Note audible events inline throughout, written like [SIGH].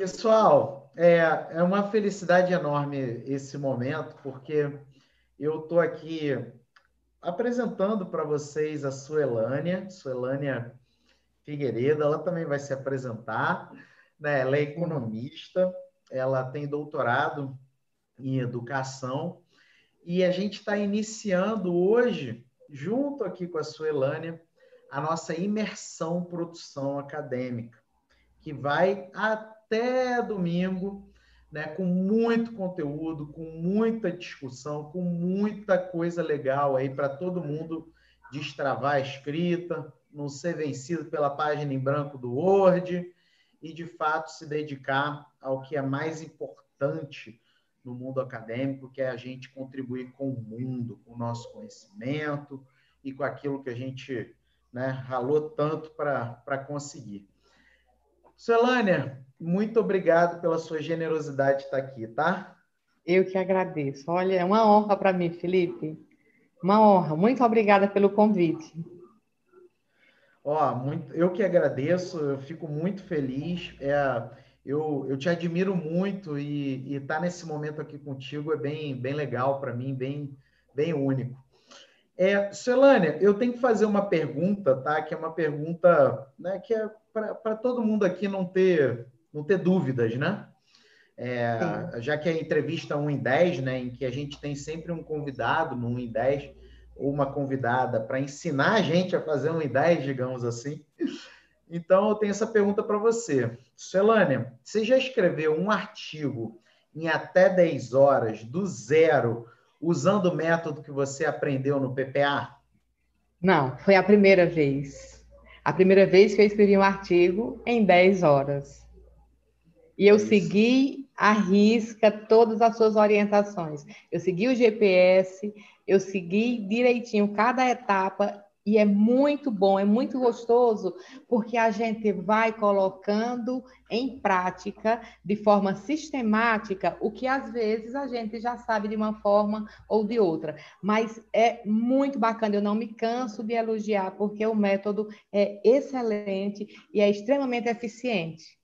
Pessoal, é, é uma felicidade enorme esse momento, porque eu estou aqui apresentando para vocês a Suelânia, Suelânia Figueiredo, ela também vai se apresentar, né? Ela é economista, ela tem doutorado em educação e a gente está iniciando hoje, junto aqui com a Suelânia, a nossa imersão produção acadêmica, que vai até domingo, né, com muito conteúdo, com muita discussão, com muita coisa legal aí para todo mundo destravar a escrita, não ser vencido pela página em branco do Word e, de fato, se dedicar ao que é mais importante no mundo acadêmico, que é a gente contribuir com o mundo, com o nosso conhecimento e com aquilo que a gente né, ralou tanto para conseguir. Celânia, muito obrigado pela sua generosidade de estar aqui, tá? Eu que agradeço. Olha, é uma honra para mim, Felipe. Uma honra. Muito obrigada pelo convite. Ó, muito, eu que agradeço, eu fico muito feliz. É, eu, eu te admiro muito e estar tá nesse momento aqui contigo é bem, bem legal para mim, bem, bem único. É, Celânia, eu tenho que fazer uma pergunta, tá? Que é uma pergunta né, que é para todo mundo aqui não ter, não ter dúvidas, né? É, já que a entrevista 1 em 10, né, em que a gente tem sempre um convidado no 1 em 10, ou uma convidada para ensinar a gente a fazer um em 10, digamos assim. Então, eu tenho essa pergunta para você. Celânia, você já escreveu um artigo em até 10 horas, do zero, usando o método que você aprendeu no PPA? Não, foi a primeira vez. A primeira vez que eu escrevi um artigo em 10 horas. E eu é segui à risca todas as suas orientações. Eu segui o GPS, eu segui direitinho cada etapa e é muito bom, é muito gostoso, porque a gente vai colocando em prática, de forma sistemática, o que às vezes a gente já sabe de uma forma ou de outra. Mas é muito bacana, eu não me canso de elogiar, porque o método é excelente e é extremamente eficiente.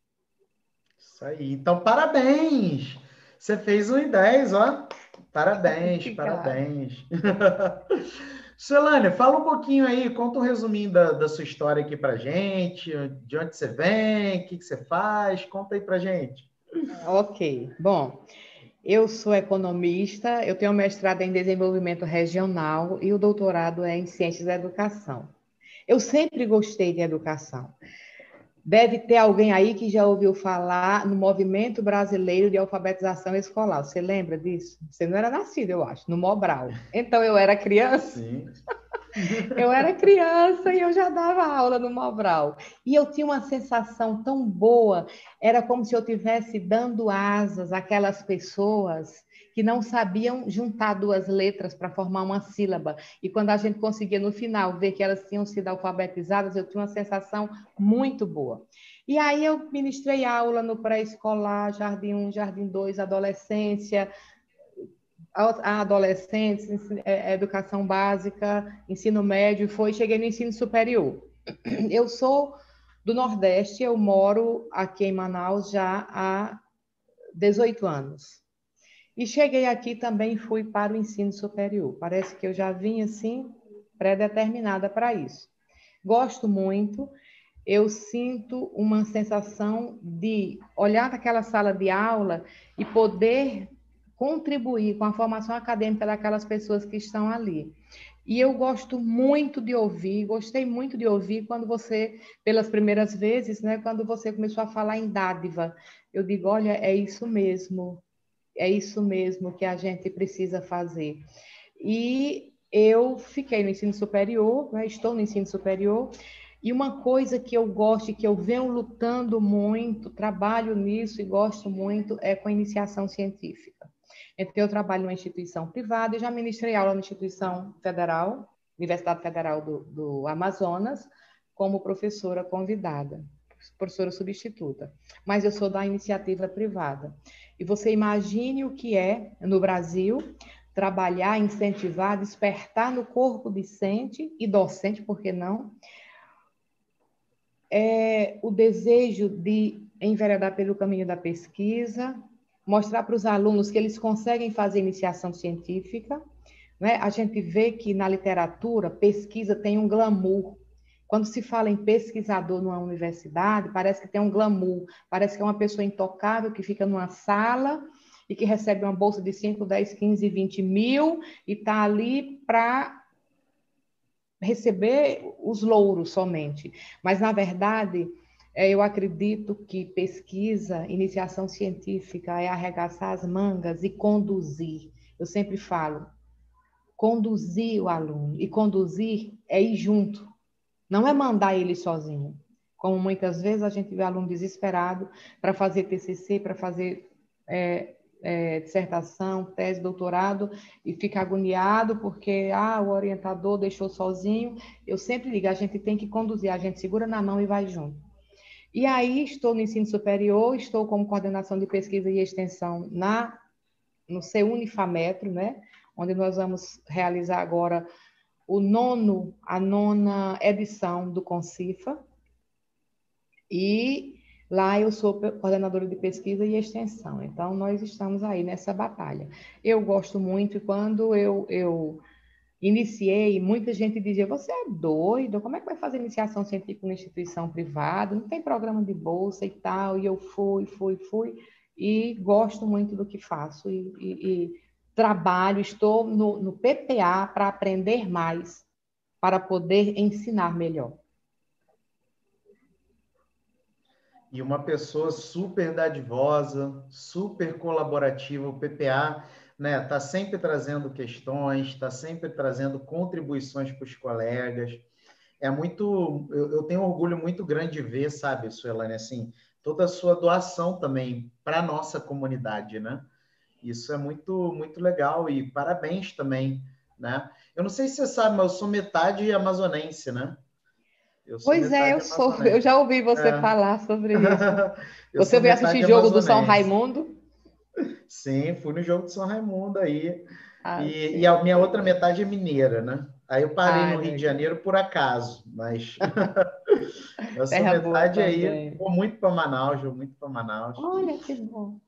Isso aí. Então, parabéns! Você fez um em 10, ó. Parabéns, parabéns. [LAUGHS] Celânia, fala um pouquinho aí, conta um resuminho da, da sua história aqui pra gente, de onde você vem, o que, que você faz, conta aí pra gente. Ok, bom, eu sou economista, eu tenho mestrado em desenvolvimento regional e o doutorado é em ciências da educação. Eu sempre gostei de educação. Deve ter alguém aí que já ouviu falar no Movimento Brasileiro de Alfabetização Escolar. Você lembra disso? Você não era nascido, eu acho, no Mobral. Então eu era criança. Sim. [LAUGHS] eu era criança e eu já dava aula no Mobral. E eu tinha uma sensação tão boa, era como se eu estivesse dando asas àquelas pessoas que não sabiam juntar duas letras para formar uma sílaba. E quando a gente conseguia, no final, ver que elas tinham sido alfabetizadas, eu tinha uma sensação muito boa. E aí eu ministrei aula no pré-escolar, Jardim 1, Jardim 2, adolescência, a adolescentes, é, educação básica, ensino médio, foi cheguei no ensino superior. Eu sou do Nordeste, eu moro aqui em Manaus já há 18 anos. E cheguei aqui também fui para o ensino superior. Parece que eu já vim assim pré-determinada para isso. Gosto muito. Eu sinto uma sensação de olhar aquela sala de aula e poder contribuir com a formação acadêmica daquelas pessoas que estão ali. E eu gosto muito de ouvir, gostei muito de ouvir quando você, pelas primeiras vezes, né, quando você começou a falar em dádiva. Eu digo, olha, é isso mesmo, é isso mesmo que a gente precisa fazer. E eu fiquei no ensino superior, né, estou no ensino superior, e uma coisa que eu gosto que eu venho lutando muito, trabalho nisso e gosto muito, é com a iniciação científica. Então, eu trabalho numa instituição privada e já ministrei aula na instituição federal, Universidade Federal do, do Amazonas, como professora convidada, professora substituta. Mas eu sou da iniciativa privada. E você imagine o que é, no Brasil, trabalhar, incentivar, despertar no corpo discente e docente, por que não? É o desejo de enveredar pelo caminho da pesquisa, mostrar para os alunos que eles conseguem fazer iniciação científica. Né? A gente vê que na literatura, pesquisa tem um glamour. Quando se fala em pesquisador numa universidade, parece que tem um glamour, parece que é uma pessoa intocável que fica numa sala e que recebe uma bolsa de 5, 10, 15, 20 mil e está ali para receber os louros somente. Mas, na verdade, é, eu acredito que pesquisa, iniciação científica é arregaçar as mangas e conduzir. Eu sempre falo, conduzir o aluno. E conduzir é ir junto, não é mandar ele sozinho. Como muitas vezes a gente vê aluno desesperado para fazer TCC, para fazer é, é, dissertação, tese, doutorado, e fica agoniado porque ah, o orientador deixou sozinho. Eu sempre digo, a gente tem que conduzir, a gente segura na mão e vai junto. E aí estou no ensino superior, estou como coordenação de pesquisa e extensão na no CUnifametro, né? Onde nós vamos realizar agora o nono, a nona edição do Concifa. E lá eu sou coordenadora de pesquisa e extensão. Então, nós estamos aí nessa batalha. Eu gosto muito e quando eu, eu iniciei, muita gente dizia: Você é doido? Como é que vai fazer iniciação científica na instituição privada? Não tem programa de bolsa e tal. E eu fui, fui, fui. E gosto muito do que faço. E, e, e trabalho, estou no, no PPA para aprender mais, para poder ensinar melhor. E uma pessoa super dadivosa, super colaborativa, o PPA né? Está sempre trazendo questões, está sempre trazendo contribuições para os colegas. É muito, eu, eu, tenho um orgulho muito grande de ver, sabe, Suelane, assim, toda a sua doação também para a nossa comunidade, né? Isso é muito, muito legal e parabéns também, né? Eu não sei se você sabe, mas eu sou metade amazonense, né? pois é, eu sou. Eu já ouvi você é. falar sobre [LAUGHS] isso. você veio assistir jogo do São Raimundo? Sim, fui no jogo de São Raimundo aí. Ah, e, e, a minha outra metade é mineira, né? Aí eu parei ah, no Rio de Janeiro por acaso, mas [LAUGHS] [LAUGHS] essa metade aí, vou muito para Manaus, vou muito para Manaus. Olha que bom.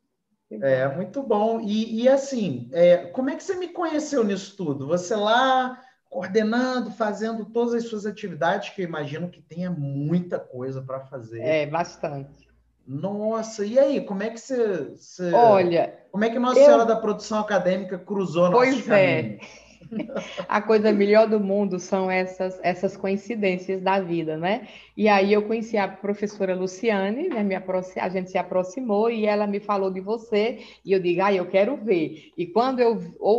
É, muito bom. E, e assim, é, como é que você me conheceu nisso tudo? Você lá coordenando, fazendo todas as suas atividades, que eu imagino que tenha muita coisa para fazer. É, bastante. Nossa, e aí, como é que você. você Olha. Como é que Nossa eu... Senhora da Produção Acadêmica cruzou Pois é. [LAUGHS] A coisa melhor do mundo são essas, essas coincidências da vida, né? E aí eu conheci a professora Luciane, né? A gente se aproximou e ela me falou de você, e eu digo, ah, eu quero ver. E quando eu,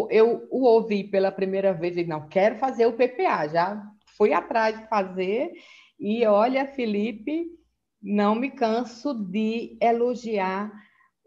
eu o ouvi pela primeira vez, eu digo, não, quero fazer o PPA, já fui atrás de fazer, e olha, Felipe, não me canso de elogiar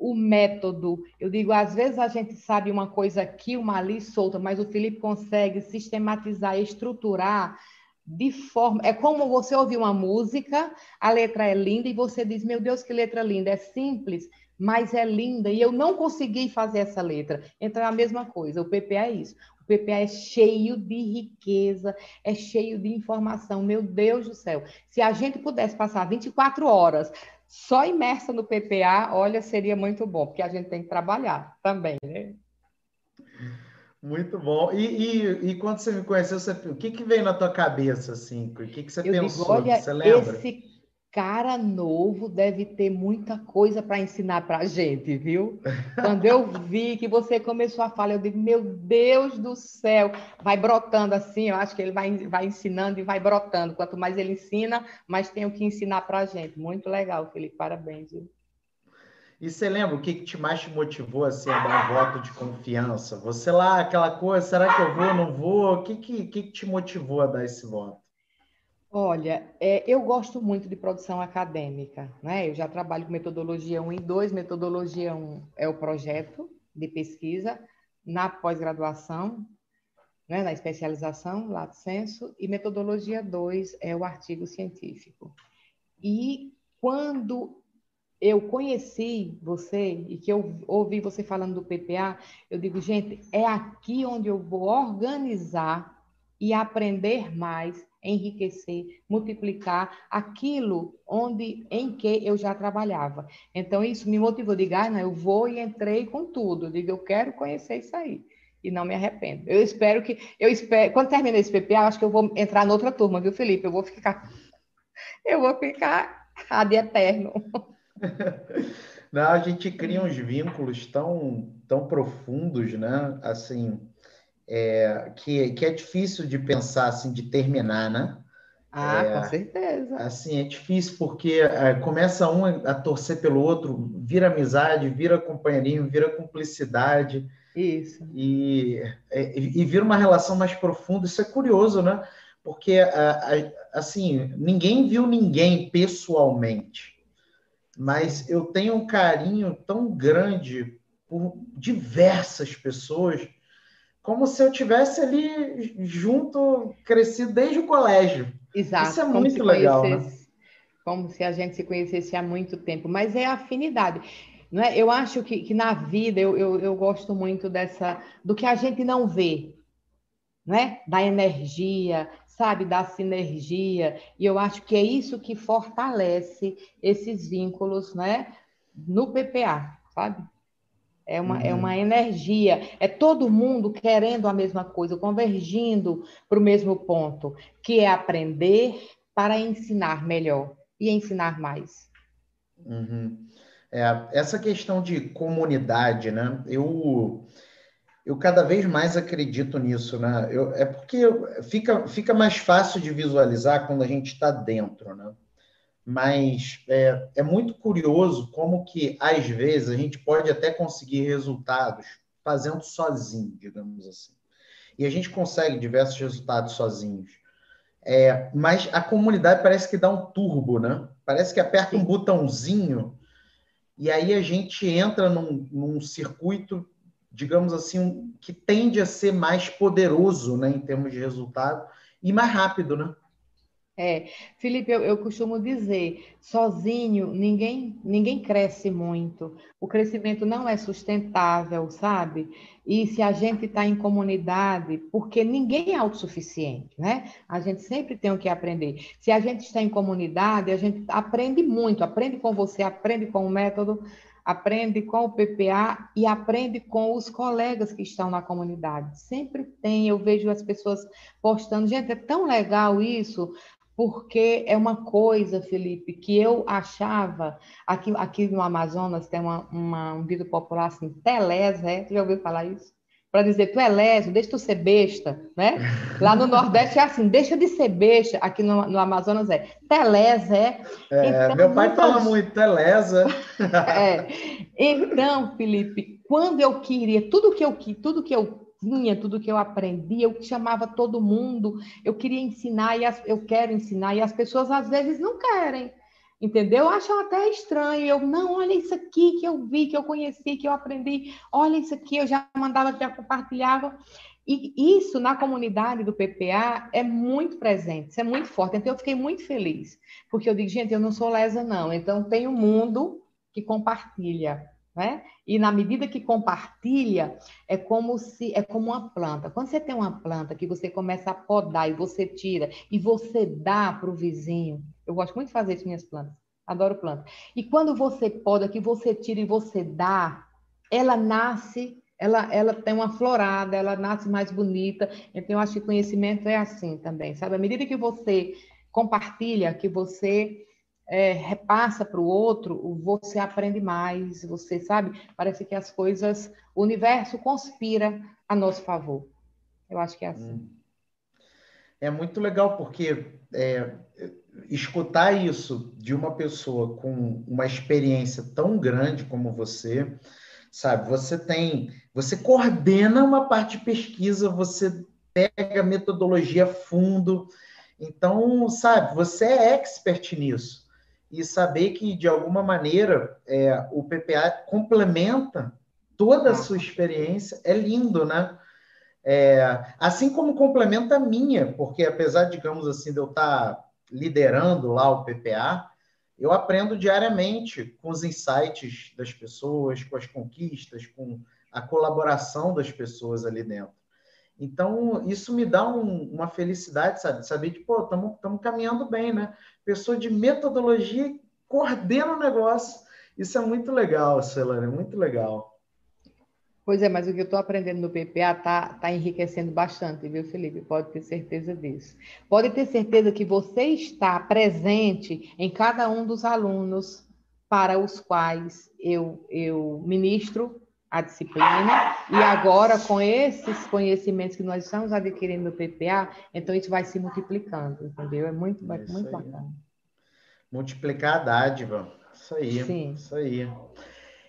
o método. Eu digo, às vezes a gente sabe uma coisa aqui, uma ali solta, mas o Felipe consegue sistematizar, estruturar de forma. É como você ouvir uma música, a letra é linda e você diz: Meu Deus, que letra linda! É simples, mas é linda. E eu não consegui fazer essa letra. Então é a mesma coisa. O PPA é isso. O PPA é cheio de riqueza, é cheio de informação. Meu Deus do céu. Se a gente pudesse passar 24 horas só imersa no PPA, olha, seria muito bom, porque a gente tem que trabalhar também, né? Muito bom. E, e, e quando você me conheceu, você, o que, que veio na tua cabeça, assim? O que, que você Eu pensou? Digo, olha, você lembra? Esse cara novo deve ter muita coisa para ensinar para a gente, viu? Quando eu vi que você começou a falar, eu digo, meu Deus do céu, vai brotando assim, eu acho que ele vai, vai ensinando e vai brotando. Quanto mais ele ensina, mais tem o que ensinar para a gente. Muito legal, Felipe, parabéns. Viu? E você lembra o que, que te mais te motivou assim, a dar um voto de confiança? Você lá, aquela coisa, será que eu vou, não vou? O que, que, que te motivou a dar esse voto? Olha, é, eu gosto muito de produção acadêmica, né? Eu já trabalho com metodologia 1 e 2. Metodologia 1 é o projeto de pesquisa na pós-graduação, né? na especialização, lato senso, e metodologia 2 é o artigo científico. E quando eu conheci você e que eu ouvi você falando do PPA, eu digo, gente, é aqui onde eu vou organizar e aprender mais, enriquecer, multiplicar aquilo onde em que eu já trabalhava. Então isso me motivou, digo, ah, não, eu vou e entrei com tudo, digo, eu quero conhecer isso aí. E não me arrependo. Eu espero que eu espero, quando terminar esse PPA, acho que eu vou entrar noutra turma, viu, Felipe? Eu vou ficar [LAUGHS] eu vou ficar ad eterno. [LAUGHS] Não, a gente cria uns vínculos tão, tão profundos, né? Assim, é, que, que é difícil de pensar, assim, de terminar, né? Ah, é, com certeza. Assim, é difícil porque é, começa um a torcer pelo outro, vira amizade, vira companheirinho, vira cumplicidade. Isso. E, é, e, e vira uma relação mais profunda. Isso é curioso, né? Porque, assim, ninguém viu ninguém pessoalmente, mas eu tenho um carinho tão grande por diversas pessoas como se eu tivesse ali junto, crescido desde o colégio. Exato. Isso é muito legal, né? Como se a gente se conhecesse há muito tempo, mas é afinidade. Não é? Eu acho que, que na vida eu, eu, eu gosto muito dessa do que a gente não vê, não é? Da energia, sabe, da sinergia. E eu acho que é isso que fortalece esses vínculos, né, no PPA, sabe? É uma, uhum. é uma energia, é todo mundo querendo a mesma coisa, convergindo para o mesmo ponto, que é aprender para ensinar melhor e ensinar mais. Uhum. É, essa questão de comunidade, né? Eu, eu cada vez mais acredito nisso, né? Eu, é porque fica, fica mais fácil de visualizar quando a gente está dentro, né? Mas é, é muito curioso como que, às vezes, a gente pode até conseguir resultados fazendo sozinho, digamos assim. E a gente consegue diversos resultados sozinhos. É, mas a comunidade parece que dá um turbo, né? Parece que aperta um botãozinho e aí a gente entra num, num circuito, digamos assim, um, que tende a ser mais poderoso, né, em termos de resultado e mais rápido, né? É, Felipe, eu, eu, costumo dizer, sozinho ninguém ninguém cresce muito. O crescimento não é sustentável, sabe? E se a gente está em comunidade, porque ninguém é autossuficiente, né? A gente sempre tem o que aprender. Se a gente está em comunidade, a gente aprende muito, aprende com você, aprende com o método, aprende com o PPA e aprende com os colegas que estão na comunidade. Sempre tem, eu vejo as pessoas postando, gente, é tão legal isso, porque é uma coisa, Felipe, que eu achava, aqui, aqui no Amazonas tem uma, uma, um dito popular assim, telés, é? Você já ouviu falar isso? Para dizer, tu é leso, deixa tu ser besta, né? [LAUGHS] Lá no Nordeste é assim, deixa de ser besta, aqui no, no Amazonas é telés, é? é então, meu pai muitas... fala muito, telesa. [LAUGHS] é. Então, Felipe, quando eu queria, tudo que eu, tudo que eu tinha, tudo que eu aprendi, eu chamava todo mundo, eu queria ensinar e as, eu quero ensinar, e as pessoas às vezes não querem, entendeu? Acham até estranho. Eu, não, olha isso aqui que eu vi, que eu conheci, que eu aprendi, olha isso aqui, eu já mandava, já compartilhava. E isso na comunidade do PPA é muito presente, isso é muito forte. Então eu fiquei muito feliz, porque eu digo, gente, eu não sou lesa, não. Então tem um mundo que compartilha. Né? E na medida que compartilha, é como se é como uma planta. Quando você tem uma planta que você começa a podar e você tira e você dá para o vizinho, eu gosto muito de fazer isso minhas plantas, adoro planta. E quando você poda, que você tira e você dá, ela nasce, ela, ela tem uma florada, ela nasce mais bonita. Então eu acho que conhecimento é assim também, sabe? À medida que você compartilha, que você é, repassa para o outro, você aprende mais, você sabe, parece que as coisas, o universo conspira a nosso favor. Eu acho que é assim. Hum. É muito legal, porque é, escutar isso de uma pessoa com uma experiência tão grande como você, sabe, você tem, você coordena uma parte de pesquisa, você pega metodologia fundo, então, sabe, você é expert nisso e saber que, de alguma maneira, é, o PPA complementa toda a sua experiência, é lindo, né? É, assim como complementa a minha, porque apesar, digamos assim, de eu estar liderando lá o PPA, eu aprendo diariamente com os insights das pessoas, com as conquistas, com a colaboração das pessoas ali dentro. Então, isso me dá um, uma felicidade, sabe? Saber que, pô, estamos caminhando bem, né? Pessoa de metodologia coordena o negócio. Isso é muito legal, Celane, muito legal. Pois é, mas o que eu estou aprendendo no PPA está tá enriquecendo bastante, viu, Felipe? Pode ter certeza disso. Pode ter certeza que você está presente em cada um dos alunos para os quais eu, eu ministro a disciplina, e agora, com esses conhecimentos que nós estamos adquirindo no PPA, então isso vai se multiplicando, entendeu? É muito, é muito bacana. Multiplicar a dádiva. Isso aí. Sim. Isso aí.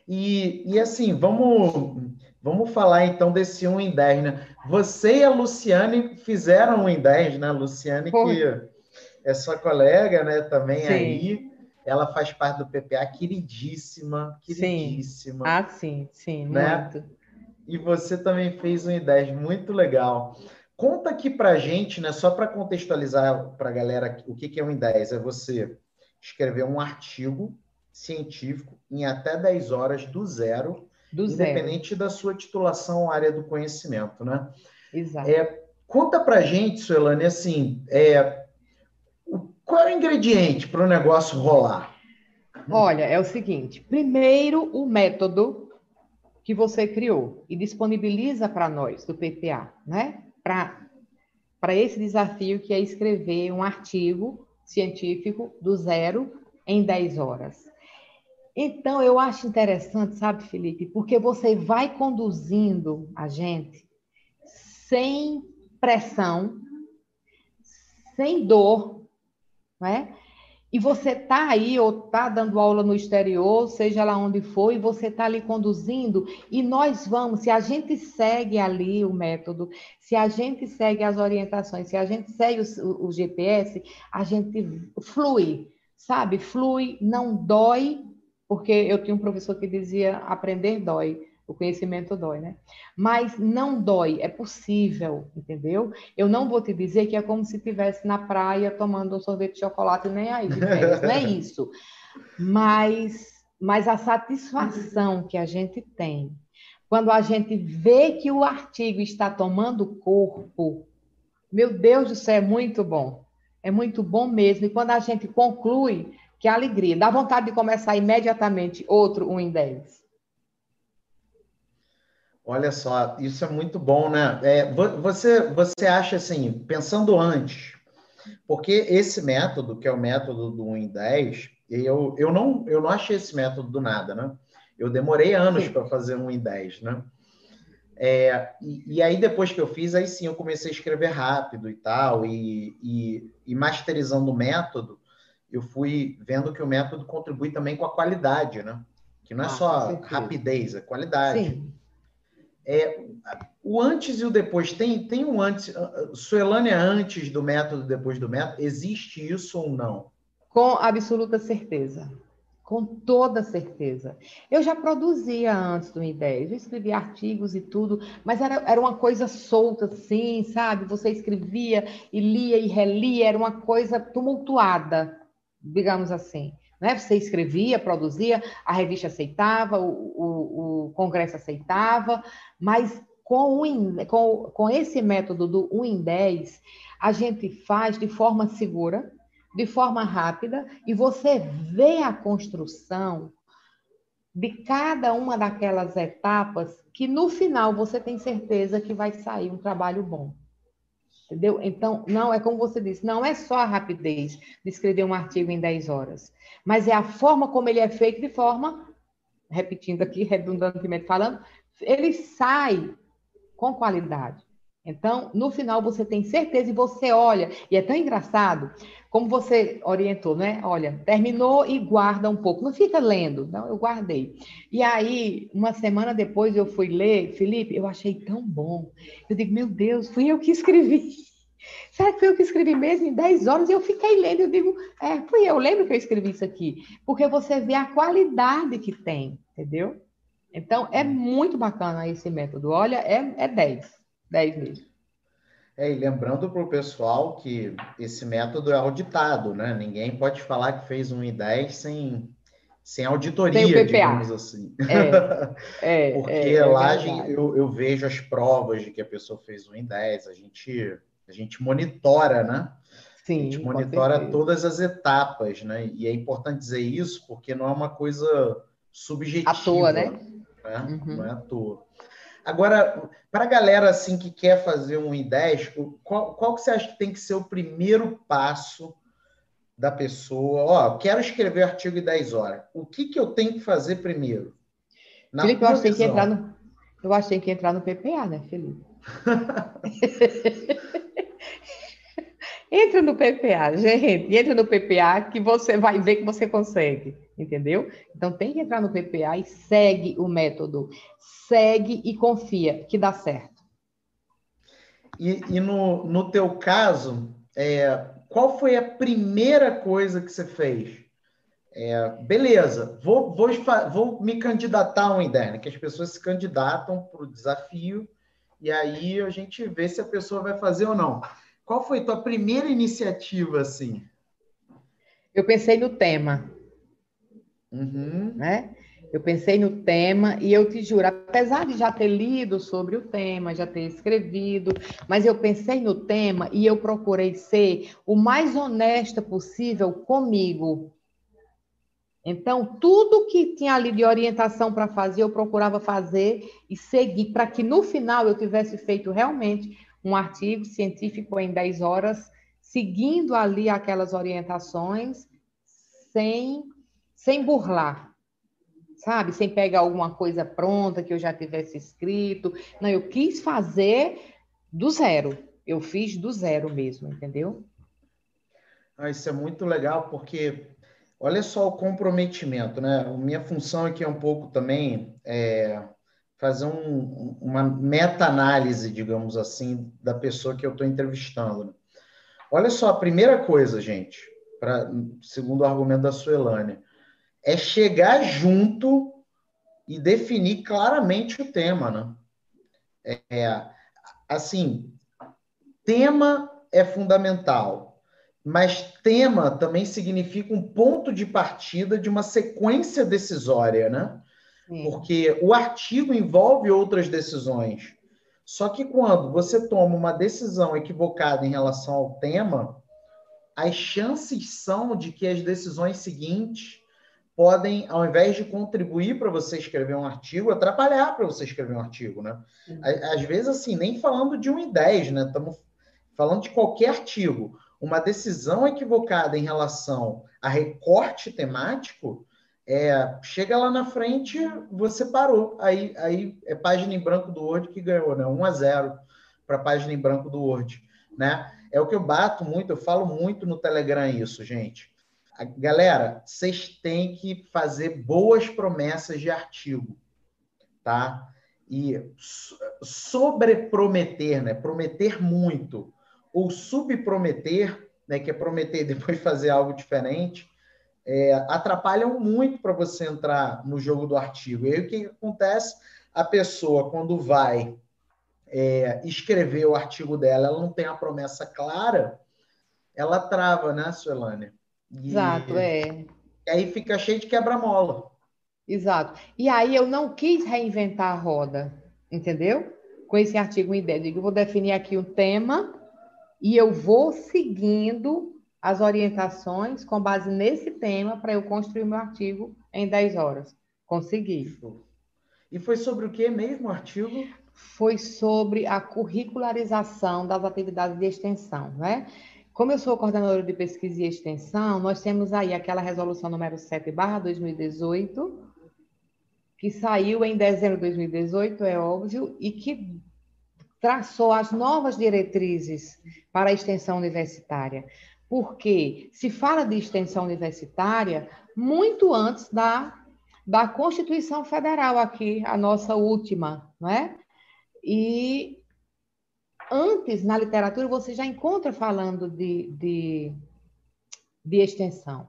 E, e assim, vamos, vamos falar então desse 1 em 10, né? Você e a Luciane fizeram 1 em 10, né? Luciane, Foi. que é sua colega, né? Também Sim. aí. Ela faz parte do PPA, queridíssima, queridíssima. Sim. Ah, sim, sim, né? muito. E você também fez um I10 muito legal. Conta aqui para gente, né? Só para contextualizar para a galera o que, que é um I10. É você escrever um artigo científico em até 10 horas do zero, do independente zero. da sua titulação área do conhecimento, né? Exato. É, conta para gente, Suelane, assim, é, qual é o ingrediente para o negócio rolar? Olha, é o seguinte: primeiro, o método que você criou e disponibiliza para nós do PPA, né? Para esse desafio que é escrever um artigo científico do zero em 10 horas. Então, eu acho interessante, sabe, Felipe, porque você vai conduzindo a gente sem pressão, sem dor, né? E você está aí, ou está dando aula no exterior, seja lá onde for, e você está ali conduzindo, e nós vamos, se a gente segue ali o método, se a gente segue as orientações, se a gente segue o, o GPS, a gente flui, sabe? Flui, não dói, porque eu tinha um professor que dizia aprender dói. O conhecimento dói, né? Mas não dói, é possível, entendeu? Eu não vou te dizer que é como se estivesse na praia tomando um sorvete de chocolate, nem aí, de férias, não é isso. Mas, mas a satisfação que a gente tem quando a gente vê que o artigo está tomando corpo, meu Deus do céu, é muito bom. É muito bom mesmo. E quando a gente conclui, que alegria. Dá vontade de começar imediatamente outro 1 em 10. Olha só, isso é muito bom, né? É, você, você acha assim, pensando antes, porque esse método, que é o método do 1 em 10, eu, eu, não, eu não achei esse método do nada, né? Eu demorei anos para fazer 1 em 10, né? É, e, e, aí, depois que eu fiz, aí sim eu comecei a escrever rápido e tal, e, e, e masterizando o método, eu fui vendo que o método contribui também com a qualidade, né? Que não é ah, só rapidez, é qualidade. Sim. É, o antes e o depois, tem, tem um antes, Suelânia antes do método, depois do método, existe isso ou não? Com absoluta certeza, com toda certeza. Eu já produzia antes do IDES, eu escrevia artigos e tudo, mas era, era uma coisa solta assim, sabe? Você escrevia e lia e relia, era uma coisa tumultuada, digamos assim. Né? Você escrevia, produzia, a revista aceitava, o, o, o congresso aceitava, mas com, o, com, com esse método do 1 em 10, a gente faz de forma segura, de forma rápida, e você vê a construção de cada uma daquelas etapas que no final você tem certeza que vai sair um trabalho bom. Entendeu? Então, não é como você disse, não é só a rapidez de escrever um artigo em 10 horas, mas é a forma como ele é feito de forma, repetindo aqui, redundantemente falando, ele sai com qualidade. Então, no final, você tem certeza e você olha, e é tão engraçado, como você orientou, né? Olha, terminou e guarda um pouco, não fica lendo, não, eu guardei. E aí, uma semana depois, eu fui ler, Felipe, eu achei tão bom. Eu digo, meu Deus, fui eu que escrevi. [LAUGHS] Será que foi eu que escrevi mesmo em 10 horas? E eu fiquei lendo, eu digo, é, fui eu, lembro que eu escrevi isso aqui. Porque você vê a qualidade que tem, entendeu? Então, é muito bacana esse método. Olha, é, é 10. 10 mesmo. É, e lembrando para o pessoal que esse método é auditado, né? Ninguém pode falar que fez um I10 sem, sem auditoria, digamos assim. É, [LAUGHS] é, Porque é, é lá eu, eu, vejo as provas de que a pessoa fez um em 10, a gente, a gente monitora, né? Sim, a gente monitora todas as etapas, né? E é importante dizer isso porque não é uma coisa subjetiva. À toa, né? né? Uhum. Não é à toa. Agora, para a galera assim que quer fazer um I10, qual, qual que você acha que tem que ser o primeiro passo da pessoa? Ó, quero escrever artigo em 10 horas. O que, que eu tenho que fazer primeiro? Na Felipe, eu acho, que entrar no, eu acho que tem que entrar no PPA, né, Felipe? [LAUGHS] [LAUGHS] entra no PPA, gente, entra no PPA que você vai ver que você consegue, entendeu? Então tem que entrar no PPA e segue o método, segue e confia que dá certo. E, e no, no teu caso, é, qual foi a primeira coisa que você fez? É, beleza, vou, vou, vou me candidatar a um IDERN, que as pessoas se candidatam para o desafio e aí a gente vê se a pessoa vai fazer ou não. Qual foi a tua primeira iniciativa, assim? Eu pensei no tema. Uhum. Né? Eu pensei no tema e eu te juro, apesar de já ter lido sobre o tema, já ter escrevido, mas eu pensei no tema e eu procurei ser o mais honesta possível comigo. Então, tudo que tinha ali de orientação para fazer, eu procurava fazer e seguir para que no final eu tivesse feito realmente um artigo científico em 10 horas, seguindo ali aquelas orientações, sem, sem burlar sabe? Sem pegar alguma coisa pronta que eu já tivesse escrito. Não, eu quis fazer do zero. Eu fiz do zero mesmo, entendeu? Ah, isso é muito legal, porque olha só o comprometimento, né? Minha função aqui é um pouco também é, fazer um, uma meta-análise, digamos assim, da pessoa que eu estou entrevistando. Né? Olha só, a primeira coisa, gente, pra, segundo o argumento da Suelane, é chegar junto e definir claramente o tema, né? É, assim, tema é fundamental, mas tema também significa um ponto de partida de uma sequência decisória, né? Sim. Porque o artigo envolve outras decisões. Só que quando você toma uma decisão equivocada em relação ao tema, as chances são de que as decisões seguintes podem, ao invés de contribuir para você escrever um artigo, atrapalhar para você escrever um artigo, né? Às vezes, assim, nem falando de um e dez, né? Estamos falando de qualquer artigo. Uma decisão equivocada em relação a recorte temático, é, chega lá na frente, você parou. Aí, aí é página em branco do Word que ganhou, né? 1 a 0 para página em branco do Word, né? É o que eu bato muito, eu falo muito no Telegram isso, gente Galera, vocês têm que fazer boas promessas de artigo, tá? E sobreprometer, né? Prometer muito ou subprometer, né? Que é prometer e depois [LAUGHS] fazer algo diferente, é, atrapalham muito para você entrar no jogo do artigo. E aí o que, que acontece? A pessoa, quando vai é, escrever o artigo dela, ela não tem a promessa clara, ela trava, né, Suelânia? Exato, é. E aí fica cheio de quebra-mola. Exato. E aí eu não quis reinventar a roda, entendeu? Com esse artigo em ideia. Eu vou definir aqui um tema e eu vou seguindo as orientações com base nesse tema para eu construir meu artigo em 10 horas. Consegui. E foi sobre o que mesmo o artigo? Foi sobre a curricularização das atividades de extensão, né? Como eu sou coordenadora de pesquisa e extensão, nós temos aí aquela resolução número 7 barra 2018, que saiu em dezembro de 2018, é óbvio, e que traçou as novas diretrizes para a extensão universitária. Porque se fala de extensão universitária muito antes da, da Constituição Federal aqui, a nossa última, não é? E antes, na literatura, você já encontra falando de, de, de extensão.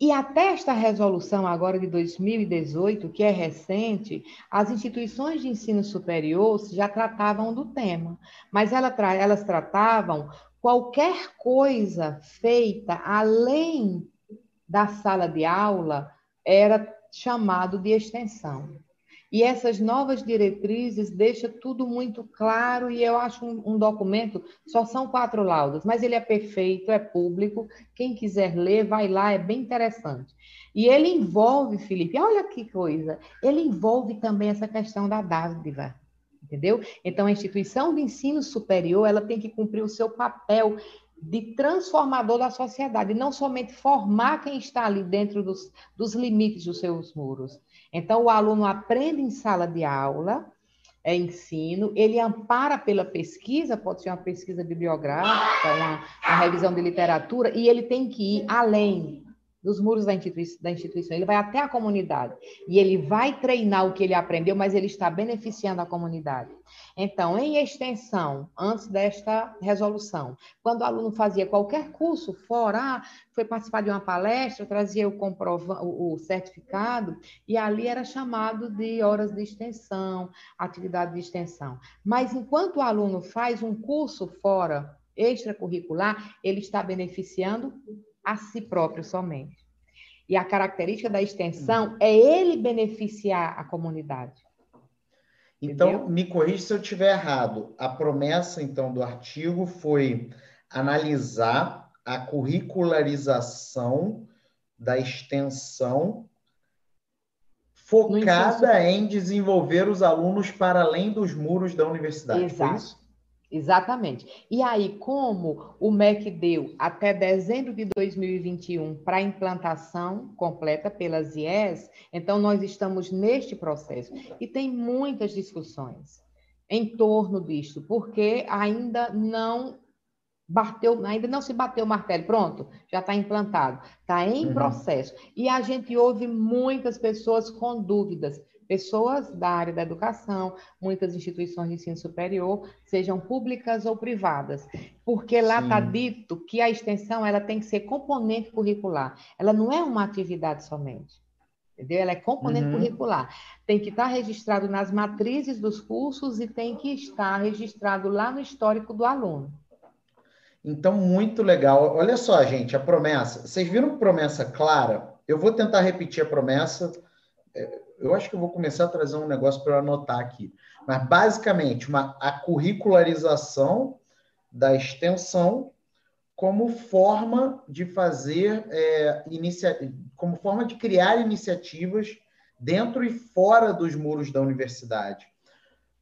E até esta resolução agora de 2018, que é recente, as instituições de ensino superior já tratavam do tema, mas ela, elas tratavam qualquer coisa feita além da sala de aula era chamado de extensão. E essas novas diretrizes deixam tudo muito claro e eu acho um, um, documento, só são quatro laudas, mas ele é perfeito, é público, quem quiser ler, vai lá, é bem interessante. E ele envolve, Felipe, olha que coisa, ele envolve também essa questão da dádiva, entendeu? Então, a instituição de ensino superior, ela tem que cumprir o seu papel de transformador da sociedade, não somente formar quem está ali dentro dos, dos limites dos seus muros. Então, o aluno aprende em sala de aula, é ensino, ele ampara pela pesquisa, pode ser uma pesquisa bibliográfica, uma, uma revisão de literatura, e ele tem que ir além, dos muros da instituição, da instituição, ele vai até a comunidade e ele vai treinar o que ele aprendeu, mas ele está beneficiando a comunidade. Então, em extensão, antes desta resolução, quando o aluno fazia qualquer curso fora, ah, foi participar de uma palestra, trazia o, comprova, o certificado, e ali era chamado de horas de extensão, atividade de extensão. Mas enquanto o aluno faz um curso fora, extracurricular, ele está beneficiando a si próprio somente. E a característica da extensão é ele beneficiar a comunidade. Então, Entendeu? me corrija se eu estiver errado. A promessa, então, do artigo foi analisar a curricularização da extensão focada em desenvolver os alunos para além dos muros da universidade. Exato. Exatamente. E aí, como o MEC deu até dezembro de 2021 para implantação completa pelas IES, então nós estamos neste processo. E tem muitas discussões em torno disso, porque ainda não bateu, ainda não se bateu o martelo, pronto, já está implantado, está em uhum. processo. E a gente ouve muitas pessoas com dúvidas pessoas da área da educação, muitas instituições de ensino superior, sejam públicas ou privadas, porque lá está dito que a extensão ela tem que ser componente curricular, ela não é uma atividade somente. Entendeu? Ela é componente uhum. curricular. Tem que estar registrado nas matrizes dos cursos e tem que estar registrado lá no histórico do aluno. Então, muito legal. Olha só, gente, a promessa. Vocês viram promessa clara? Eu vou tentar repetir a promessa. Eu acho que eu vou começar a trazer um negócio para anotar aqui. Mas, basicamente, uma, a curricularização da extensão como forma de fazer, é, inicia... como forma de criar iniciativas dentro e fora dos muros da universidade.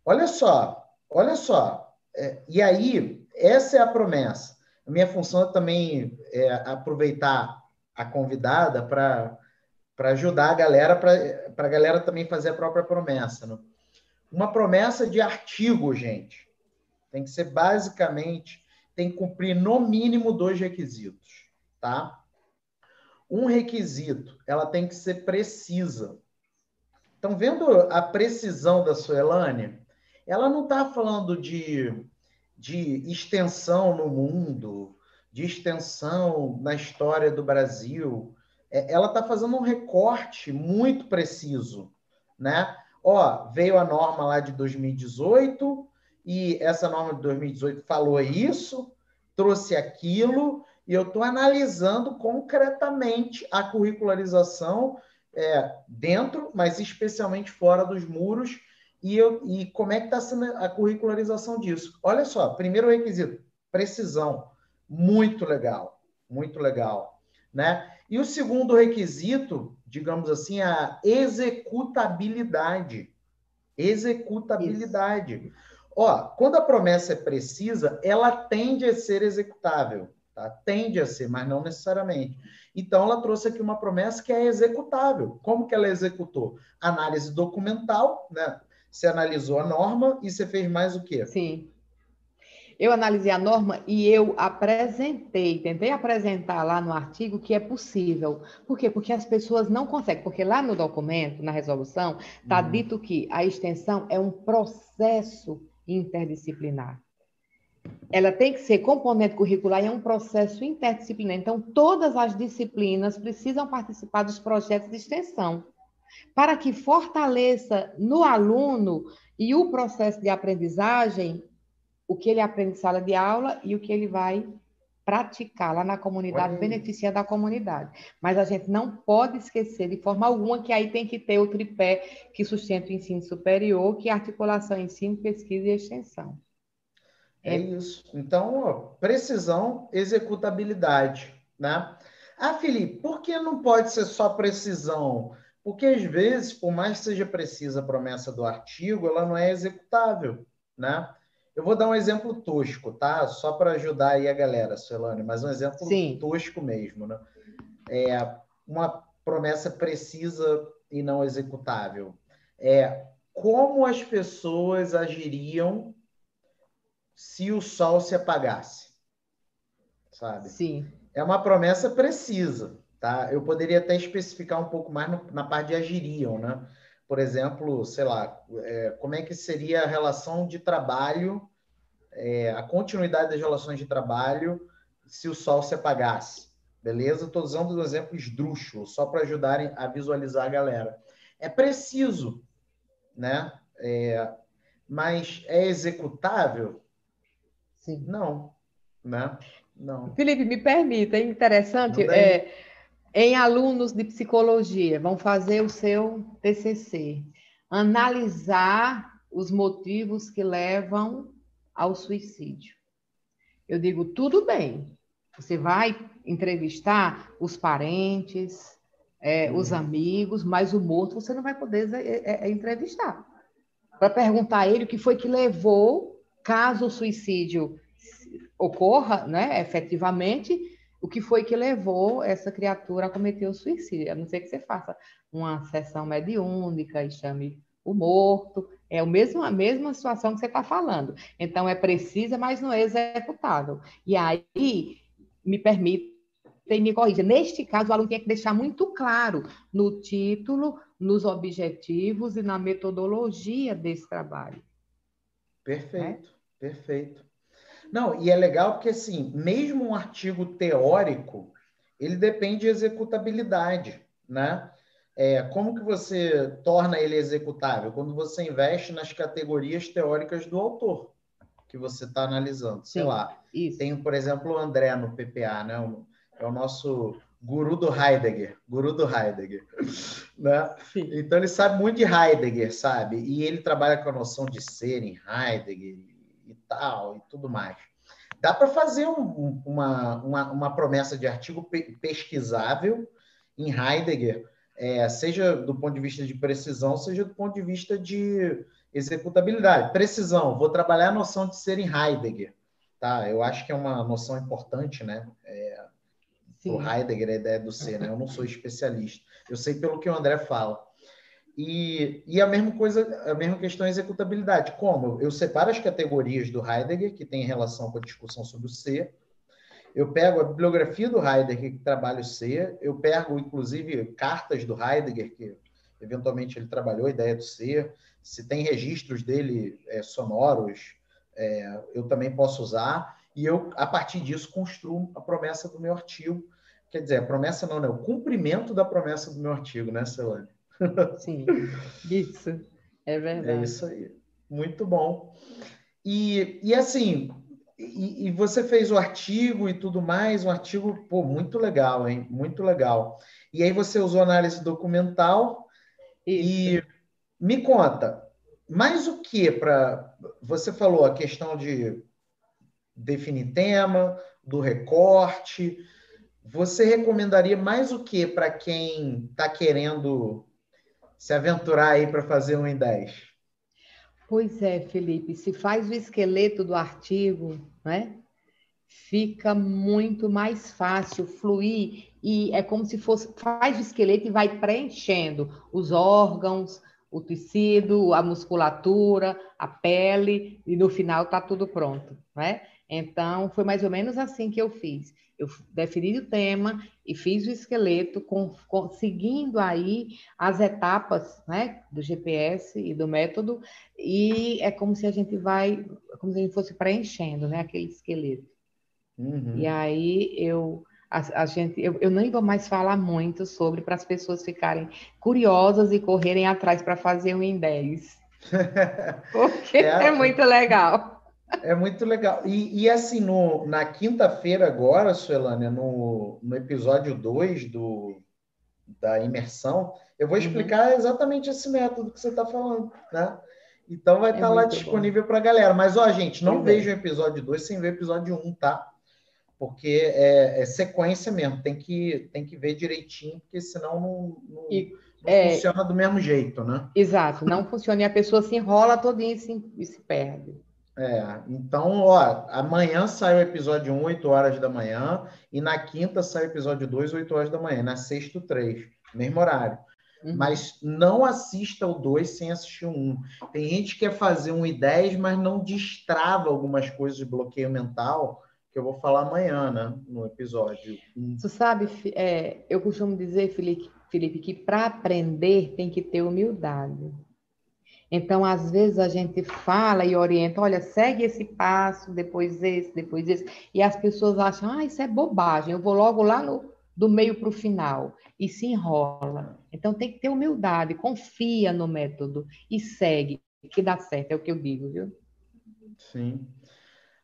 Olha só, olha só. É, e aí, essa é a promessa. A minha função é também é, aproveitar a convidada para para ajudar a galera, para a galera também fazer a própria promessa. Né? Uma promessa de artigo, gente, tem que ser basicamente, tem que cumprir no mínimo dois requisitos, tá? Um requisito, ela tem que ser precisa. Então, vendo a precisão da Suelane, ela não está falando de, de extensão no mundo, de extensão na história do Brasil, ela está fazendo um recorte muito preciso, né? Ó, veio a norma lá de 2018 e essa norma de 2018 falou isso, trouxe aquilo e eu estou analisando concretamente a curricularização é, dentro, mas especialmente fora dos muros e, eu, e como é que está sendo a curricularização disso. Olha só, primeiro requisito, precisão, muito legal, muito legal, né? E o segundo requisito, digamos assim, é a executabilidade. Executabilidade. Isso. Ó, quando a promessa é precisa, ela tende a ser executável. Tá? Tende a ser, mas não necessariamente. Então, ela trouxe aqui uma promessa que é executável. Como que ela executou? Análise documental, né? Você analisou a norma e você fez mais o quê? Sim. Eu analisei a norma e eu apresentei, tentei apresentar lá no artigo que é possível. Por quê? Porque as pessoas não conseguem, porque lá no documento, na resolução, está uhum. dito que a extensão é um processo interdisciplinar. Ela tem que ser componente curricular e é um processo interdisciplinar. Então, todas as disciplinas precisam participar dos projetos de extensão, para que fortaleça no aluno e o processo de aprendizagem o que ele aprende em sala de aula e o que ele vai praticar lá na comunidade, beneficiando a comunidade. Mas a gente não pode esquecer de forma alguma que aí tem que ter o tripé que sustenta o ensino superior, que é articulação ensino, pesquisa e extensão. É, é isso. Então, ó, precisão, executabilidade, né? Ah, Felipe, por que não pode ser só precisão? Porque às vezes, por mais que seja precisa a promessa do artigo, ela não é executável, né? Eu vou dar um exemplo tosco, tá? Só para ajudar aí a galera, Solane, mas um exemplo Sim. tosco mesmo, né? É uma promessa precisa e não executável. É como as pessoas agiriam se o sol se apagasse, sabe? Sim. É uma promessa precisa, tá? Eu poderia até especificar um pouco mais na parte de agiriam, né? Por exemplo, sei lá, é, como é que seria a relação de trabalho, é, a continuidade das relações de trabalho se o sol se apagasse, beleza? Estou usando um exemplo esdrúxulo, só para ajudarem a visualizar a galera. É preciso, né? É, mas é executável? Sim. Não, né? Não. Felipe, me permita, é interessante. É, em alunos de psicologia, vão fazer o seu TCC, analisar os motivos que levam ao suicídio. Eu digo, tudo bem, você vai entrevistar os parentes, é, os uhum. amigos, mas o morto você não vai poder é, é, entrevistar. Para perguntar a ele o que foi que levou caso o suicídio ocorra, né, efetivamente, o que foi que levou essa criatura a cometer o suicídio. A não ser que você faça uma sessão mediúnica e chame o morto. É o mesmo, a mesma situação que você está falando. Então, é precisa, mas não é executável. E aí, me permite e me corrija. Neste caso, o aluno tem que deixar muito claro no título, nos objetivos e na metodologia desse trabalho. Perfeito. Né? Perfeito. Não, e é legal porque, assim, mesmo um artigo teórico, ele depende de executabilidade, né? É, como que você torna ele executável? Quando você investe nas categorias teóricas do autor que você está analisando. Sei Sim, lá, isso. tem, por exemplo, o André no PPA, né? É o nosso guru do Heidegger, guru do Heidegger, [LAUGHS] né? Então ele sabe muito de Heidegger, sabe? E ele trabalha com a noção de ser em Heidegger e tal, e tudo mais. Dá para fazer um, uma, uma, uma, promessa de artigo pesquisável em Heidegger, é, seja do ponto de vista de precisão, seja do ponto de vista de executabilidade. Precisão, vou trabalhar a noção de ser em Heidegger. Tá? Eu acho que é uma noção importante, né? É, o Heidegger, a ideia do ser, né? Eu não sou especialista. Eu sei pelo que o André fala. E, e a mesma coisa, a mesma questão é executabilidade. Como? Eu separo as categorias do Heidegger, que tem relação com a discussão sobre o ser. Eu pego a bibliografia do Heidegger, que trabalha o ser. Eu pego, inclusive, cartas do Heidegger, que eventualmente ele trabalhou a ideia do ser. Se tem registros dele é, sonoros, é, eu também posso usar. E eu, a partir disso, construo a promessa do meu artigo. Quer dizer, a promessa não, né? O cumprimento da promessa do meu artigo, né, Celane? Sim, [LAUGHS] isso. É verdade. É isso aí. Muito bom. E, e assim, e, e, você fez o artigo e tudo mais, um artigo, pô, muito legal, hein? Muito legal. E aí você usou análise documental Isso. e me conta, mais o que para você falou a questão de definir tema, do recorte. Você recomendaria mais o que para quem está querendo se aventurar aí para fazer um em 10? Pois é, Felipe, se faz o esqueleto do artigo, né? Fica muito mais fácil fluir e é como se fosse faz o esqueleto e vai preenchendo os órgãos, o tecido, a musculatura, a pele e no final está tudo pronto, né? Então foi mais ou menos assim que eu fiz. Eu defini o tema e fiz o esqueleto, com, com, seguindo aí as etapas né, do GPS e do método, e é como se a gente vai, como se a gente fosse preenchendo né, aquele esqueleto. Uhum. E aí eu. A, a gente, eu, eu nem vou mais falar muito sobre para as pessoas ficarem curiosas e correrem atrás para fazer um em 10. [LAUGHS] Porque é, é muito legal. É muito legal. E, e assim, no, na quinta-feira agora, Suelânia, no, no episódio 2 do, da imersão, eu vou uhum. explicar uhum. exatamente esse método que você está falando, né? Então vai estar é tá lá disponível para a galera. Mas, ó, gente, não veja o episódio 2 sem ver o episódio 1, um, tá? Porque é, é, sequência mesmo, tem que, tem que ver direitinho, porque senão não, não, e, não é, funciona do mesmo jeito, né? Exato, não funciona e a pessoa se enrola todinha e se, e se perde. É, então, ó, amanhã sai o episódio 1, 8 horas da manhã, e na quinta sai o episódio 2, 8 horas da manhã, na sexta, 3, mesmo horário. Uhum. Mas não assista o 2 sem assistir o 1. Tem gente que quer fazer um e 10, mas não destrava algumas coisas de bloqueio mental, que eu vou falar amanhã, né, no episódio. Tu sabe, é, eu costumo dizer, Felipe, Felipe que para aprender tem que ter humildade. Então, às vezes, a gente fala e orienta, olha, segue esse passo, depois esse, depois esse, e as pessoas acham, ah, isso é bobagem, eu vou logo lá no, do meio para o final, e se enrola. Então, tem que ter humildade, confia no método e segue, que dá certo, é o que eu digo, viu? Sim.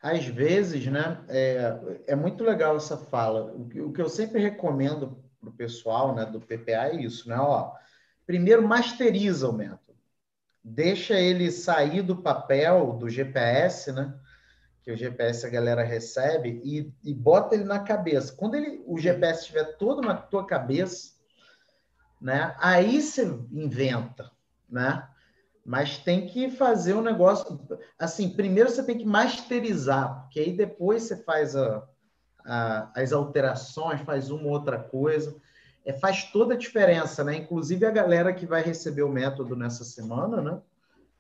Às vezes, né, é, é muito legal essa fala. O que, o que eu sempre recomendo para o pessoal né, do PPA é isso, né? Ó, primeiro, masteriza o método deixa ele sair do papel do GPS, né? Que o GPS a galera recebe e, e bota ele na cabeça. Quando ele, o GPS estiver todo na tua cabeça, né? Aí você inventa, né? Mas tem que fazer um negócio. Assim, primeiro você tem que masterizar, porque aí depois você faz a, a, as alterações, faz uma ou outra coisa é, faz toda a diferença, né? Inclusive a galera que vai receber o método nessa semana, né?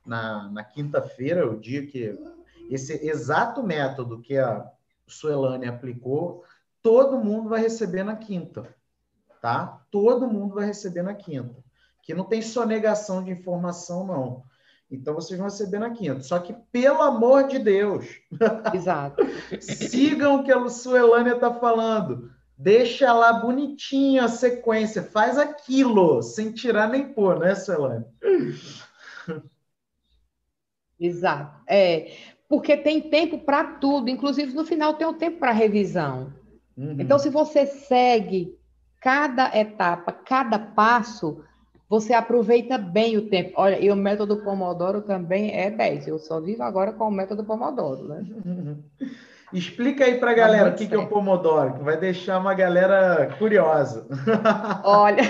Na, na quinta-feira, o dia que esse exato método que a Suelane aplicou, todo mundo vai receber na quinta, tá? Todo mundo vai receber na quinta. Que não tem sonegação de informação, não. Então vocês vão receber na quinta. Só que, pelo amor de Deus, [LAUGHS] Exato. sigam o que a Suelânia está falando. Deixa lá bonitinha a sequência, faz aquilo, sem tirar nem pôr, né, Celane? [LAUGHS] Exato. É, porque tem tempo para tudo, inclusive no final tem o um tempo para revisão. Uhum. Então, se você segue cada etapa, cada passo, você aproveita bem o tempo. Olha, e o método Pomodoro também é 10. Eu só vivo agora com o método Pomodoro, né? [LAUGHS] Explica aí para a galera o que, que é o Pomodoro, que vai deixar uma galera curiosa. [LAUGHS] Olha,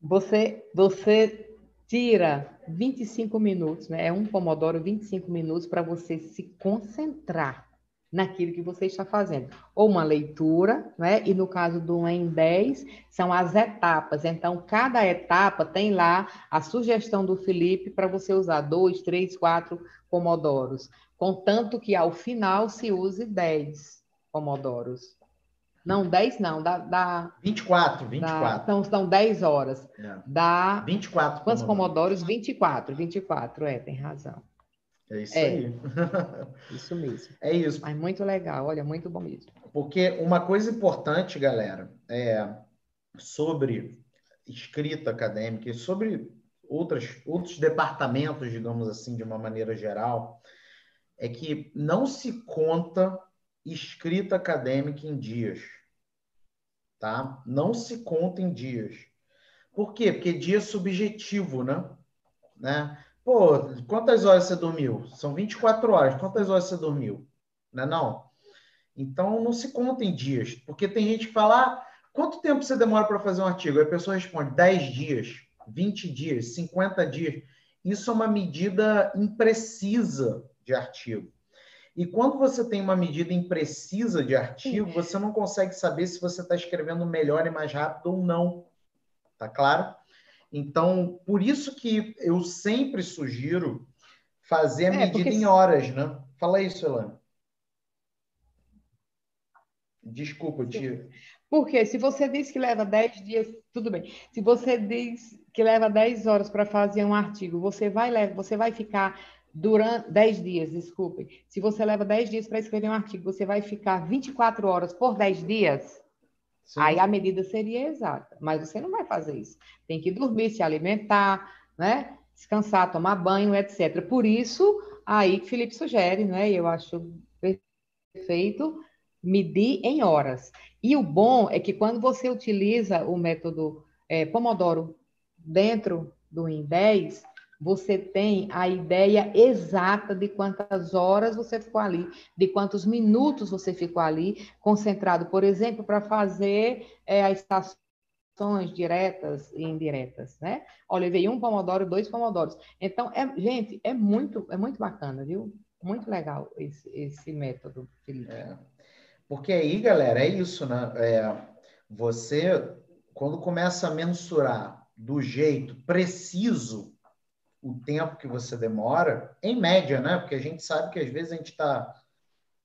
você, você tira 25 minutos, né? É um Pomodoro 25 minutos para você se concentrar naquilo que você está fazendo. Ou uma leitura, né? E no caso do em 10, são as etapas. Então, cada etapa tem lá a sugestão do Felipe para você usar dois, três, quatro pomodoros contanto que ao final se use 10 pomodoros. Não, 10 não, dá... dá 24, 24. Dá, então, são 10 horas. É. Dá... 24 Quantos pomodoros? 24, 24, é, tem razão. É isso é. aí. [LAUGHS] isso mesmo. É isso. Mas muito legal, olha, muito bom mesmo. Porque uma coisa importante, galera, é sobre escrita acadêmica e sobre outras, outros departamentos, digamos assim, de uma maneira geral, é que não se conta escrita acadêmica em dias. Tá? Não se conta em dias. Por quê? Porque dia é subjetivo, né? né? Pô, quantas horas você dormiu? São 24 horas. Quantas horas você dormiu? Não é não? Então, não se conta em dias. Porque tem gente que fala, ah, quanto tempo você demora para fazer um artigo? Aí a pessoa responde, 10 dias, 20 dias, 50 dias. Isso é uma medida imprecisa de artigo. E quando você tem uma medida imprecisa de artigo, você não consegue saber se você está escrevendo melhor e mais rápido ou não. Tá claro? Então, por isso que eu sempre sugiro fazer a é, medida porque... em horas, né? Fala isso, Elane. Desculpa, tia. Porque se você diz que leva 10 dias, tudo bem. Se você diz que leva 10 horas para fazer um artigo, você vai, você vai ficar durante 10 dias, desculpem. Se você leva 10 dias para escrever um artigo, você vai ficar 24 horas por 10 dias? Sim. Aí a medida seria exata, mas você não vai fazer isso. Tem que dormir, se alimentar, né? descansar, tomar banho, etc. Por isso, aí que Felipe sugere, né? Eu acho perfeito medir em horas. E o bom é que quando você utiliza o método é, Pomodoro dentro do IN 10, você tem a ideia exata de quantas horas você ficou ali, de quantos minutos você ficou ali, concentrado, por exemplo, para fazer é, as estações diretas e indiretas, né? Olha, veio um pomodoro, dois pomodoros. Então, é, gente, é muito, é muito bacana, viu? Muito legal esse, esse método, Felipe. É. Porque aí, galera, é isso, né? É, você, quando começa a mensurar do jeito preciso o tempo que você demora, em média, né? Porque a gente sabe que às vezes a gente está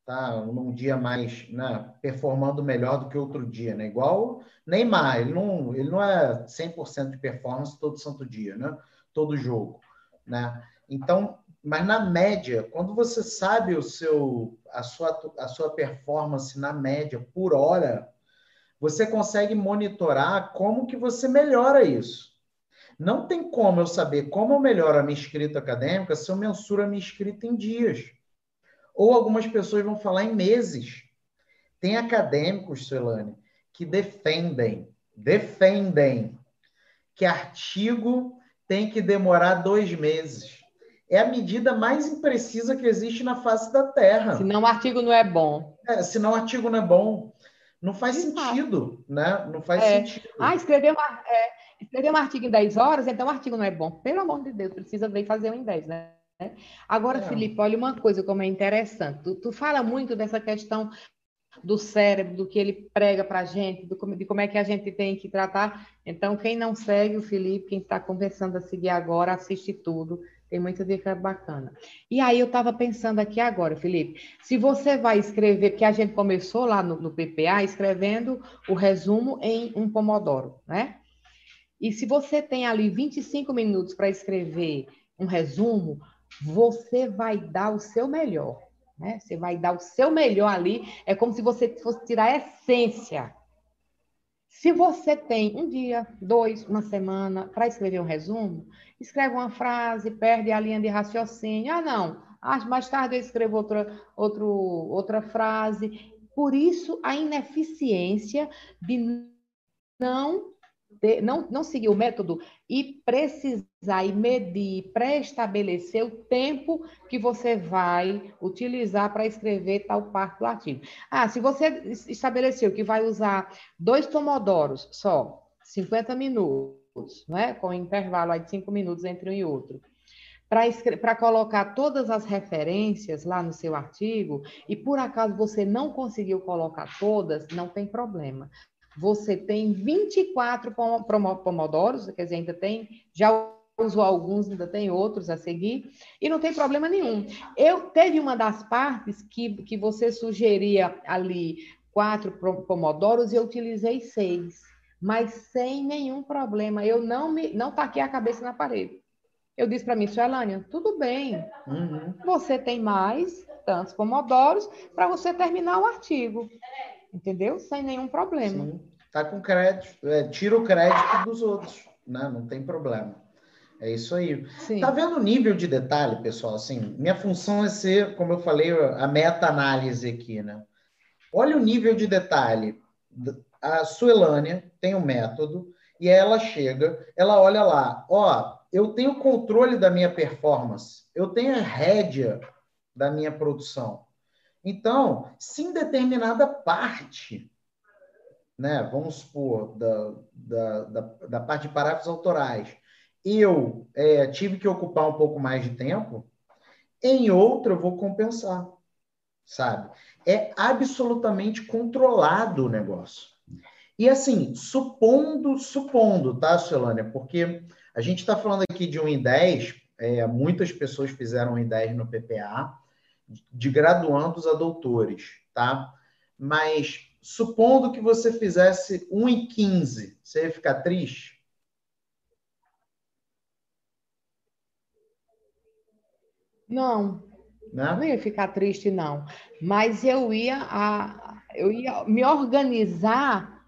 tá num dia mais, né, performando melhor do que outro dia, né? Igual Neymar, ele não, ele não é 100% de performance todo santo dia, né? Todo jogo, né? Então, mas na média, quando você sabe o seu a sua a sua performance na média por hora, você consegue monitorar como que você melhora isso. Não tem como eu saber como eu melhoro a minha escrita acadêmica se eu mensuro a minha escrita em dias. Ou algumas pessoas vão falar em meses. Tem acadêmicos, Suelane, que defendem, defendem que artigo tem que demorar dois meses. É a medida mais imprecisa que existe na face da Terra. Senão o artigo não é bom. É, senão o artigo não é bom. Não faz sentido, né? Não faz é. sentido. Ah, escrever uma, é, escrever um artigo em 10 horas, então o artigo não é bom. Pelo amor de Deus, precisa ver fazer um em 10, né? Agora, é. Felipe, olha uma coisa como é interessante. Tu, tu fala muito dessa questão do cérebro, do que ele prega para a gente, do, de como é que a gente tem que tratar. Então, quem não segue o Felipe, quem está conversando a seguir agora, assiste tudo. Tem muita dica bacana. E aí eu estava pensando aqui agora, Felipe, se você vai escrever, porque a gente começou lá no, no PPA escrevendo o resumo em um pomodoro, né? E se você tem ali 25 minutos para escrever um resumo, você vai dar o seu melhor, né? Você vai dar o seu melhor ali, é como se você fosse tirar a essência. Se você tem um dia, dois, uma semana para escrever um resumo, escreve uma frase, perde a linha de raciocínio. Ah, não, ah, mais tarde eu escrevo outra, outro, outra frase. Por isso, a ineficiência de não ter, não, não seguir o método e precisar e medir, pré-estabelecer o tempo que você vai utilizar para escrever tal parte do artigo. Ah, se você estabeleceu que vai usar dois pomodoros só, 50 minutos, né, com intervalo aí de 5 minutos entre um e outro, para colocar todas as referências lá no seu artigo, e por acaso você não conseguiu colocar todas, não tem problema você tem 24 pomodoros, quer dizer, ainda tem, já usou alguns, ainda tem outros a seguir, e não tem problema nenhum. Eu teve uma das partes que, que você sugeria ali quatro pomodoros e eu utilizei seis, mas sem nenhum problema. Eu não me não taquei a cabeça na parede. Eu disse para mim, Suelânia, tudo bem. Uhum. Você tem mais tantos pomodoros para você terminar o artigo entendeu? Sem nenhum problema. Sim, tá com crédito, é, tira o crédito dos outros, né? Não tem problema. É isso aí. Sim. Tá vendo o nível de detalhe, pessoal? Assim, minha função é ser, como eu falei, a meta-análise aqui, né? Olha o nível de detalhe. A Suelânia tem um método e ela chega, ela olha lá, ó, eu tenho controle da minha performance, eu tenho a rédea da minha produção. Então, se em determinada parte, né, vamos supor, da, da, da, da parte de parágrafos autorais, eu é, tive que ocupar um pouco mais de tempo, em outra eu vou compensar, sabe? É absolutamente controlado o negócio. E assim, supondo, supondo, tá, Celânia? Porque a gente está falando aqui de um em 10, é, muitas pessoas fizeram um em 10 no PPA, de graduandos a doutores, tá? Mas supondo que você fizesse 1 em 15, você ia ficar triste? Não, não, não ia ficar triste, não. Mas eu ia, a, eu ia me organizar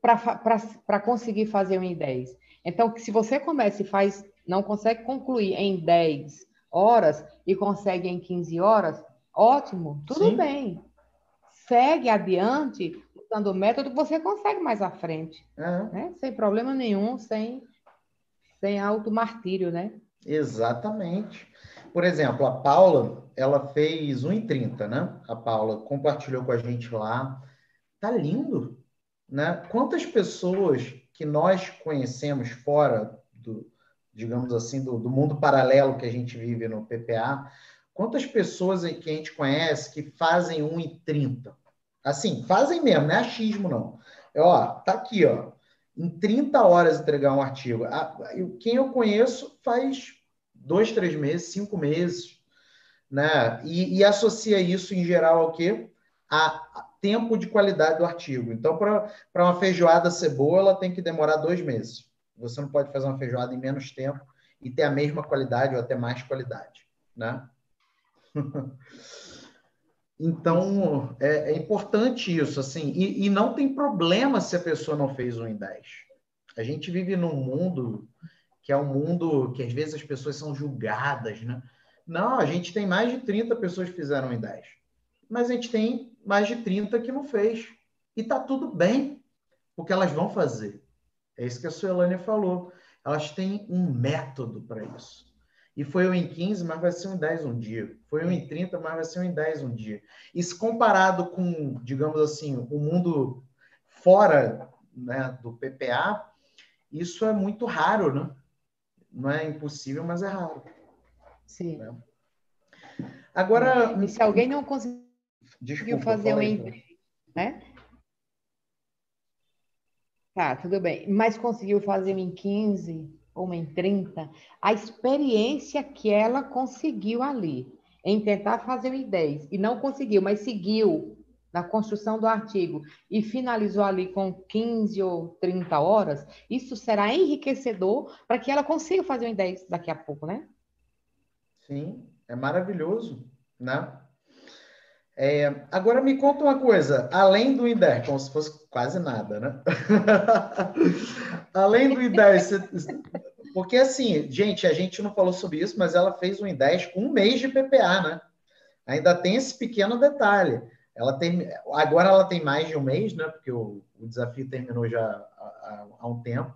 para conseguir fazer um em 10. Então, se você começa e faz não consegue concluir em 10 horas e consegue em 15 horas, ótimo, tudo Sim. bem. Segue adiante usando o método que você consegue mais à frente. Uhum. Né? Sem problema nenhum, sem, sem auto-martírio, né? Exatamente. Por exemplo, a Paula, ela fez 1,30, né? A Paula compartilhou com a gente lá. Tá lindo, né? Quantas pessoas que nós conhecemos fora do, digamos assim, do, do mundo paralelo que a gente vive no PPA, quantas pessoas que a gente conhece que fazem 1,30? Assim, fazem mesmo, não é achismo, não. É, ó, tá aqui, ó. Em 30 horas entregar um artigo. Quem eu conheço faz dois, três meses, cinco meses, né? E, e associa isso em geral ao quê? A, tempo de qualidade do artigo. Então, para uma feijoada ser boa, ela tem que demorar dois meses. Você não pode fazer uma feijoada em menos tempo e ter a mesma qualidade ou até mais qualidade, né? [LAUGHS] então, é, é, importante isso, assim, e, e, não tem problema se a pessoa não fez um em 10. A gente vive num mundo que é um mundo que às vezes as pessoas são julgadas, né? Não, a gente tem mais de 30 pessoas que fizeram em 10. Mas a gente tem mais de 30 que não fez. E tá tudo bem, porque elas vão fazer. É isso que a Suelânia falou. Elas têm um método para isso. E foi um em 15, mas vai ser um em 10 um dia. Foi um em 30, mas vai ser um em 10 um dia. Isso comparado com, digamos assim, o mundo fora né, do PPA, isso é muito raro, né? Não é impossível, mas é raro. Sim. Né? Agora. E se alguém não conseguiu fazer um emprego, né? Tá, tudo bem. Mas conseguiu fazer um em 15 ou em 30, a experiência que ela conseguiu ali em tentar fazer um em 10 e não conseguiu, mas seguiu na construção do artigo e finalizou ali com 15 ou 30 horas, isso será enriquecedor para que ela consiga fazer em 10 daqui a pouco, né? Sim, é maravilhoso, né? É, agora me conta uma coisa, além do IDER, como se fosse quase nada, né? [LAUGHS] além do IDER, você... porque assim, gente, a gente não falou sobre isso, mas ela fez um IDER com um mês de PPA, né? Ainda tem esse pequeno detalhe. Ela tem, agora ela tem mais de um mês, né? Porque o, o desafio terminou já há, há, um tempo.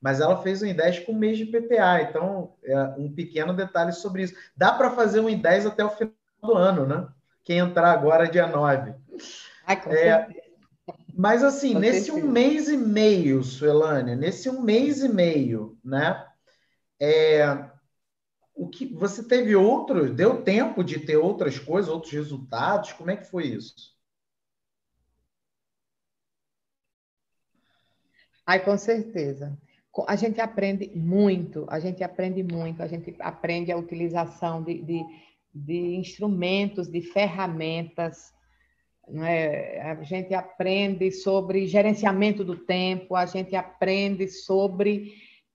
Mas ela fez um I10 com um mês de PPA. Então, é um pequeno detalhe sobre isso. Dá para fazer um I10 até o final do ano, né? Quem entrar agora, dia 9. Ai, é, mas assim, com nesse certeza. um mês e meio, Suelânia, nesse um mês e meio, né? É, o que você teve outros, deu tempo de ter outras coisas, outros resultados? Como é que foi isso? Ai, com certeza. A gente aprende muito, a gente aprende muito, a gente aprende a utilização de, de, de instrumentos, de ferramentas, é? a gente aprende sobre gerenciamento do tempo, a gente aprende sobre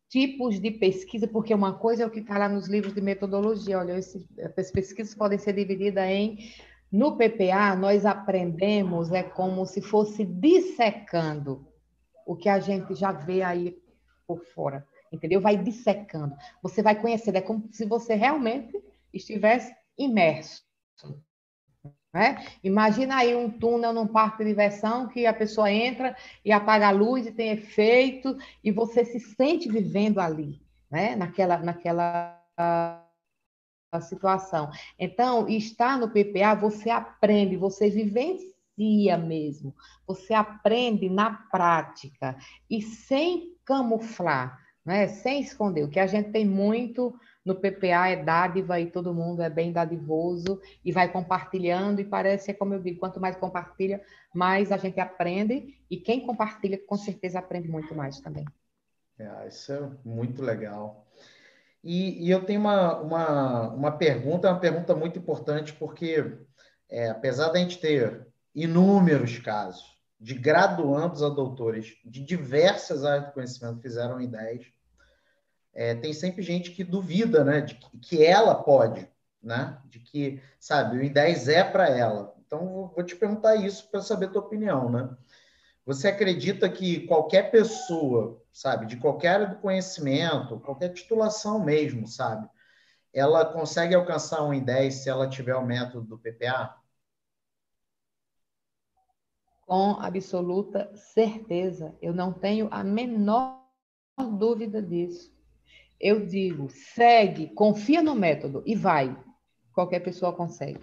tipos de pesquisa, porque uma coisa é o que está lá nos livros de metodologia. Olha, essas pesquisas podem ser divididas em. No PPA, nós aprendemos, é como se fosse dissecando o que a gente já vê aí por fora, entendeu? Vai dissecando. Você vai conhecendo, é como se você realmente estivesse imerso. Né? Imagina aí um túnel num parque de diversão que a pessoa entra e apaga a luz e tem efeito e você se sente vivendo ali, né? naquela, naquela uh, situação. Então, estar no PPA, você aprende, você vivencia mesmo, você aprende na prática e sem camuflar, né? sem esconder. O que a gente tem muito no PPA é dádiva e todo mundo é bem dadivoso e vai compartilhando. E parece, é como eu digo, quanto mais compartilha, mais a gente aprende. E quem compartilha, com certeza, aprende muito mais também. É, isso é muito legal. E, e eu tenho uma, uma, uma pergunta, uma pergunta muito importante, porque é, apesar da gente ter inúmeros casos de graduandos a doutores de diversas áreas do conhecimento fizeram ideias, é, tem sempre gente que duvida, né, de que, que ela pode, né, de que, sabe, o I10 é para ela. Então, vou te perguntar isso para saber tua opinião, né? Você acredita que qualquer pessoa, sabe, de qualquer área do conhecimento, qualquer titulação mesmo, sabe, ela consegue alcançar um em 10 se ela tiver o método do PPA? Com absoluta certeza. Eu não tenho a menor dúvida disso. Eu digo, segue, confia no método e vai. Qualquer pessoa consegue.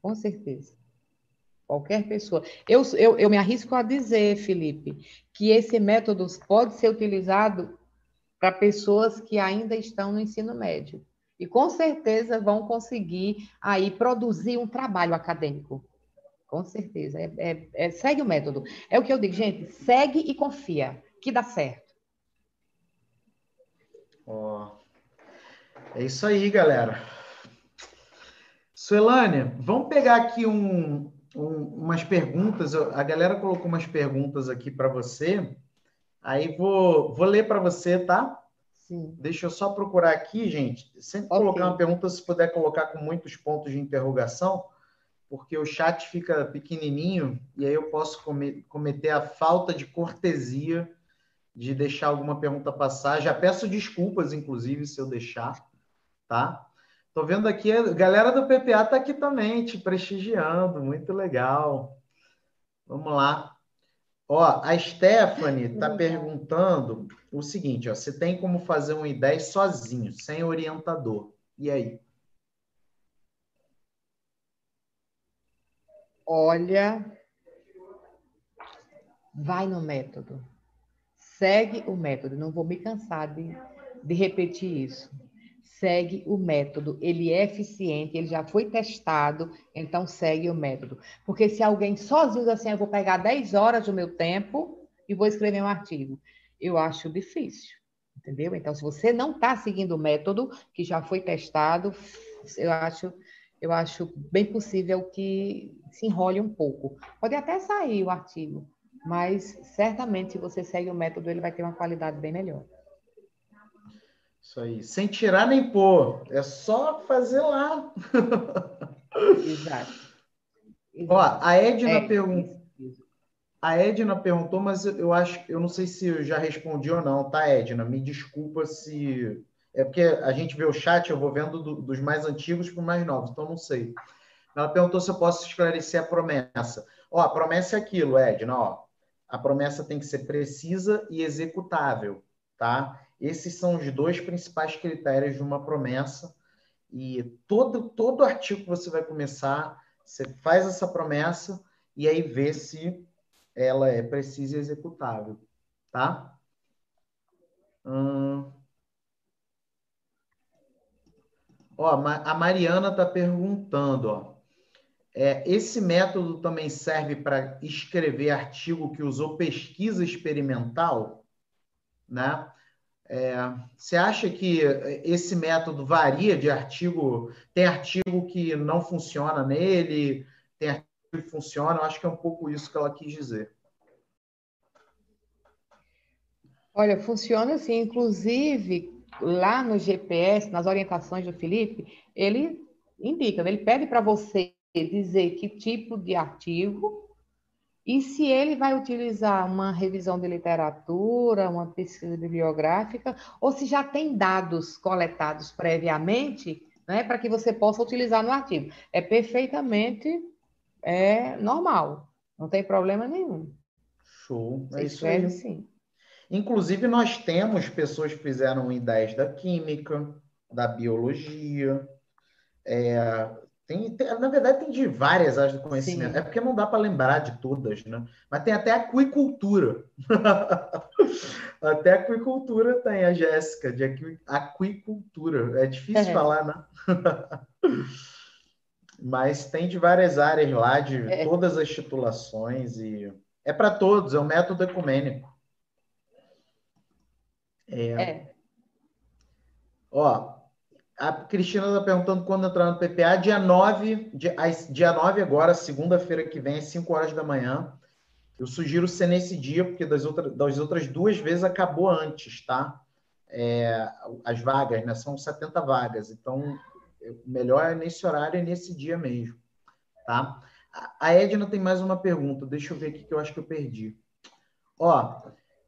Com certeza. Qualquer pessoa. Eu, eu, eu me arrisco a dizer, Felipe, que esse método pode ser utilizado para pessoas que ainda estão no ensino médio. E com certeza vão conseguir aí produzir um trabalho acadêmico. Com certeza. É, é, é, segue o método. É o que eu digo, gente, segue e confia, que dá certo. Oh. É isso aí, galera. Suelânia, vamos pegar aqui um, um, umas perguntas. A galera colocou umas perguntas aqui para você. Aí vou, vou ler para você, tá? Sim. Deixa eu só procurar aqui, gente. Sempre okay. colocar uma pergunta, se puder colocar com muitos pontos de interrogação, porque o chat fica pequenininho e aí eu posso cometer a falta de cortesia de deixar alguma pergunta passar. Já peço desculpas, inclusive, se eu deixar, tá? Tô vendo aqui, a galera do PPA tá aqui também, te prestigiando, muito legal. Vamos lá. Ó, a Stephanie está perguntando o seguinte, ó, você tem como fazer um I10 sozinho, sem orientador. E aí? Olha, vai no método. Segue o método. Não vou me cansar de, de repetir isso segue o método. Ele é eficiente, ele já foi testado, então segue o método. Porque se alguém sozinho diz assim, eu vou pegar 10 horas do meu tempo e vou escrever um artigo, eu acho difícil, entendeu? Então, se você não está seguindo o método que já foi testado, eu acho, eu acho bem possível que se enrole um pouco. Pode até sair o artigo, mas certamente se você segue o método, ele vai ter uma qualidade bem melhor. Isso aí. Sem tirar nem pôr. É só fazer lá. Exato. Exato. [LAUGHS] Ó, a Edna é, perguntou. A Edna perguntou, mas eu acho, eu não sei se eu já respondi ou não, tá, Edna? Me desculpa se. É porque a gente vê o chat, eu vou vendo do, dos mais antigos para os mais novos, então não sei. Ela perguntou se eu posso esclarecer a promessa. Ó, a promessa é aquilo, Edna, ó. A promessa tem que ser precisa e executável, tá? Esses são os dois principais critérios de uma promessa. E todo, todo artigo que você vai começar, você faz essa promessa e aí vê se ela é precisa e executável. Tá? Hum... Ó, a Mariana está perguntando, ó. É, esse método também serve para escrever artigo que usou pesquisa experimental, né? É, você acha que esse método varia de artigo? Tem artigo que não funciona nele, tem artigo que funciona? Eu acho que é um pouco isso que ela quis dizer. Olha, funciona assim, inclusive lá no GPS, nas orientações do Felipe, ele indica, ele pede para você dizer que tipo de artigo e se ele vai utilizar uma revisão de literatura, uma pesquisa bibliográfica, ou se já tem dados coletados previamente, né, para que você possa utilizar no artigo. É perfeitamente é, normal, não tem problema nenhum. Show, é isso aí. Sim. Inclusive, nós temos pessoas que fizeram ideias da química, da biologia, é, tem, tem, na verdade, tem de várias áreas do conhecimento. Sim. É porque não dá para lembrar de todas, né? Mas tem até aquicultura. [LAUGHS] até aquicultura tem a Jéssica, de aquicultura. É difícil é. falar, né? [LAUGHS] Mas tem de várias áreas lá, de é. todas as titulações. e É para todos, é um método ecumênico. É. é. Ó, a Cristina está perguntando quando entrar no PPA. Dia 9, dia, dia 9 agora, segunda-feira que vem, às 5 horas da manhã. Eu sugiro ser nesse dia, porque das, outras das outras duas vezes acabou antes, tá? É, as vagas, né? São 70 vagas. Então, melhor é nesse horário e nesse dia mesmo, tá? A Edna tem mais uma pergunta. Deixa eu ver aqui que eu acho que eu perdi. Ó,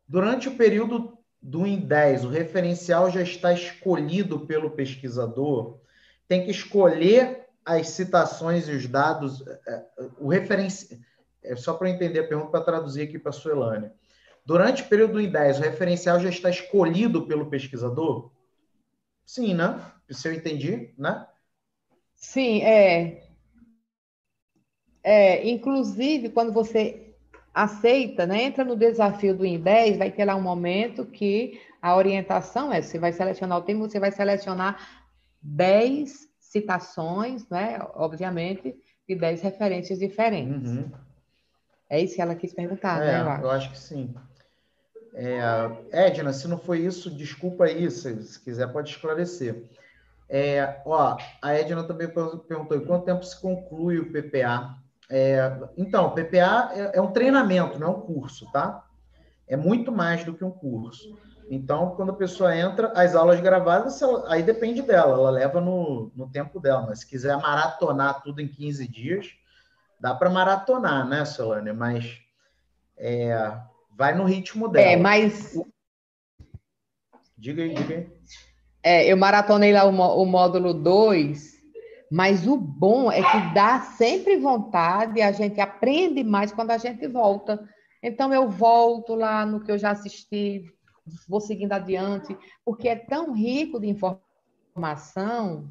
durante o período do IN10, o referencial já está escolhido pelo pesquisador. Tem que escolher as citações e os dados. É, é, o referencial. É só para entender a pergunta para traduzir aqui para a Suelânia. Durante o período do IN10, o referencial já está escolhido pelo pesquisador? Sim, né? Se eu entendi, né? Sim, é. É, inclusive, quando você aceita, né, entra no desafio do IN10, vai ter lá um momento que a orientação é, você vai selecionar o tema, você vai selecionar 10 citações, né, obviamente, de 10 referências diferentes. Uhum. É isso que ela quis perguntar, é, né, eu acho. eu acho que sim. É, Edna, se não foi isso, desculpa aí, se, se quiser pode esclarecer. É, ó, a Edna também perguntou quanto tempo se conclui o PPA. É, então, o PPA é, é, um treinamento, não é um curso, tá? É muito mais do que um curso. Então, quando a pessoa entra, as aulas gravadas, ela, aí depende dela, ela leva no, no tempo dela. Mas se quiser maratonar tudo em 15 dias, dá para maratonar, né, Solânia? Mas é, vai no ritmo dela. É, mas. Diga aí, diga aí. É, eu maratonei lá o, o módulo 2, mas o bom é que dá sempre vontade, a gente aprende mais quando a gente volta. Então, eu volto lá no que eu já assisti, vou seguindo adiante, porque é tão rico de informação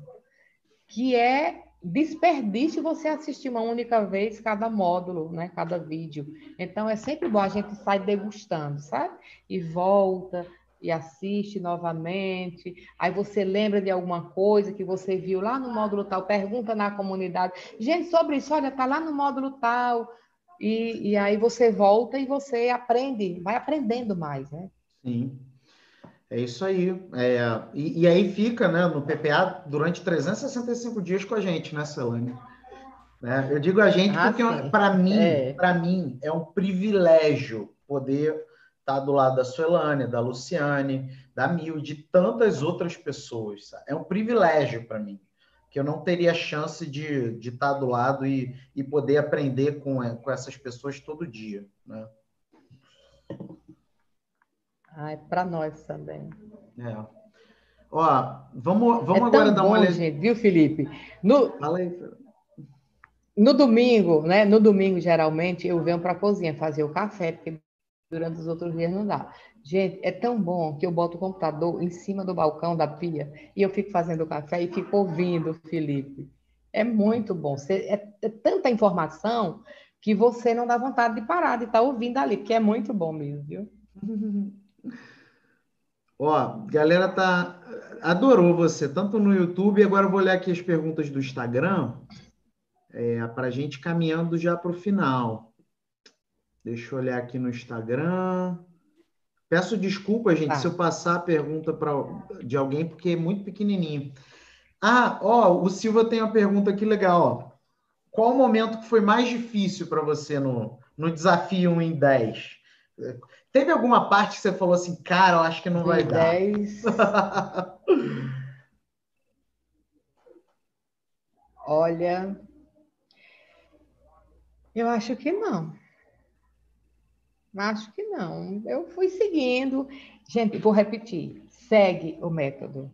que é desperdício você assistir uma única vez cada módulo, né, cada vídeo. Então é sempre bom a gente sair degustando, sabe? E volta e assiste novamente. Aí você lembra de alguma coisa que você viu lá no módulo tal, pergunta na comunidade, gente, sobre isso, olha, tá lá no módulo tal. E, e aí você volta e você aprende, vai aprendendo mais, né? Sim. É isso aí. É, e, e, aí fica né, no PPA durante 365 dias com a gente, né, Celane? Né? Eu digo a gente ah, porque para mim, é. para mim é um privilégio poder estar tá do lado da Suelânia, da Luciane, da Mil, de tantas outras pessoas. Sabe? É um privilégio para mim que eu não teria chance de, de estar tá do lado e, e poder aprender com, com essas pessoas todo dia, né? Ai, para nós também. É. Ó, vamos, vamos é agora dar uma olhada. Gente, viu, Felipe? No, Fala aí, no domingo, né? No domingo, geralmente, eu venho para a cozinha fazer o café, porque durante os outros dias não dá. Gente, é tão bom que eu boto o computador em cima do balcão da pia e eu fico fazendo café e fico ouvindo, Felipe. É muito bom. é, é tanta informação que você não dá vontade de parar de estar tá ouvindo ali, porque é muito bom mesmo, viu? [LAUGHS] Ó, galera tá adorou você, tanto no YouTube, agora eu vou olhar aqui as perguntas do Instagram, é, para a gente caminhando já para o final. Deixa eu olhar aqui no Instagram. Peço desculpa, gente, tá. se eu passar a pergunta pra, de alguém, porque é muito pequenininho. Ah, ó, o Silva tem uma pergunta aqui legal. Ó. Qual o momento que foi mais difícil para você no, no desafio 1 em 10? Teve alguma parte que você falou assim, cara, eu acho que não vai 10. dar? [LAUGHS] Olha, eu acho que não. Acho que não. Eu fui seguindo. Gente, vou repetir. Segue o método.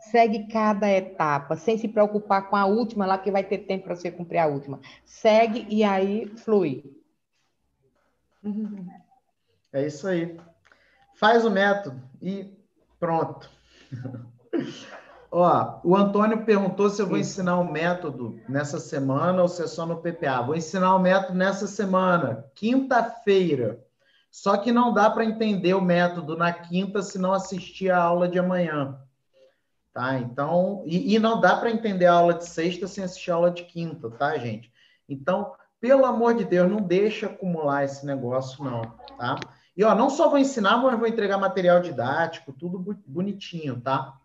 Segue cada etapa, sem se preocupar com a última lá, que vai ter tempo para você cumprir a última. Segue e aí flui. É isso aí. Faz o método e pronto. [LAUGHS] Ó, o Antônio perguntou se eu vou ensinar o um método nessa semana ou se é só no PPA. Vou ensinar o um método nessa semana, quinta-feira. Só que não dá para entender o método na quinta se não assistir a aula de amanhã. Tá? Então, e, e não dá para entender a aula de sexta sem assistir a aula de quinta, tá, gente? Então, pelo amor de Deus, não deixa acumular esse negócio, não, tá? E ó, não só vou ensinar, mas vou entregar material didático, tudo bonitinho, tá?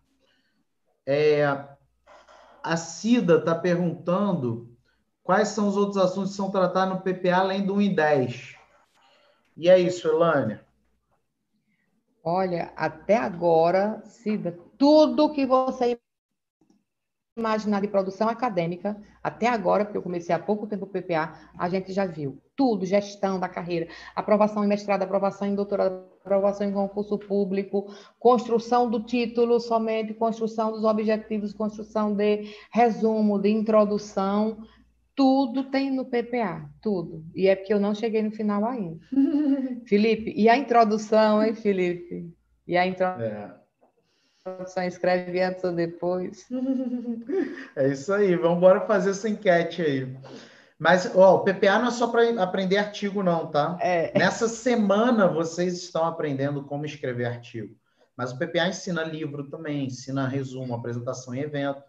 É, a Cida está perguntando quais são os outros assuntos que são tratados no PPA além do 1 e 10. E é isso, Elânia. Olha, até agora, Cida, tudo que você imaginar de produção acadêmica, até agora, porque eu comecei há pouco tempo o PPA, a gente já viu tudo, gestão da carreira, aprovação em mestrado, aprovação em doutorado, aprovação em concurso público, construção do título somente, construção dos objetivos, construção de resumo, de introdução, tudo tem no PPA, tudo. E é porque eu não cheguei no final ainda. [LAUGHS] Felipe, e a introdução, hein, Felipe? E a introdução? É só escreve antes ou depois. É isso aí, vamos embora fazer essa enquete aí. Mas ó, o PPA não é só para aprender artigo, não, tá? É. Nessa semana vocês estão aprendendo como escrever artigo. Mas o PPA ensina livro também, ensina resumo, apresentação em evento,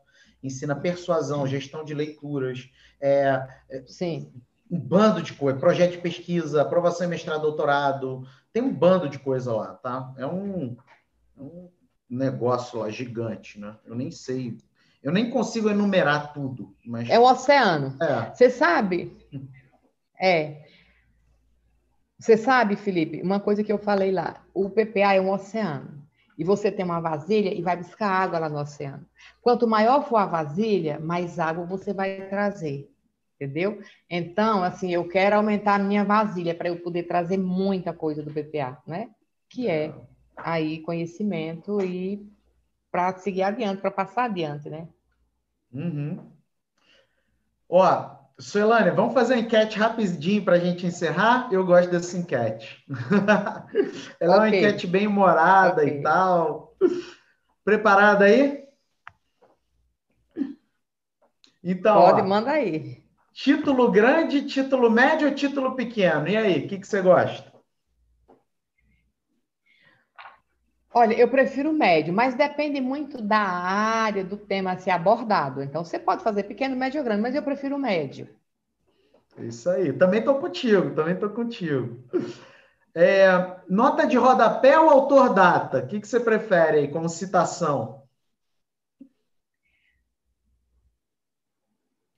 ensina persuasão, gestão de leituras, é, é Sim. um bando de coisa, projeto de pesquisa, aprovação em mestrado, doutorado, tem um bando de coisa lá, tá? É um, é um negócio lá gigante, né? Eu nem sei. Eu nem consigo enumerar tudo. Mas... É o oceano. É. Você sabe? É. Você sabe, Felipe, uma coisa que eu falei lá: o PPA é um oceano. E você tem uma vasilha e vai buscar água lá no oceano. Quanto maior for a vasilha, mais água você vai trazer. Entendeu? Então, assim, eu quero aumentar a minha vasilha para eu poder trazer muita coisa do PPA, né? Que é aí conhecimento e para seguir adiante, para passar adiante, né? Uhum. Ó, vamos fazer uma enquete rapidinho para a gente encerrar? Eu gosto dessa enquete. [LAUGHS] Ela okay. é uma enquete bem humorada okay. e tal. Preparada aí? Então, Pode, ó, manda aí. Título grande, título médio ou título pequeno? E aí, o que, que você gosta? Olha, eu prefiro médio, mas depende muito da área, do tema a ser abordado. Então, você pode fazer pequeno, médio ou grande, mas eu prefiro médio. Isso aí. Também estou contigo, também estou contigo. É, nota de rodapé ou autor data? O que, que você prefere aí como citação?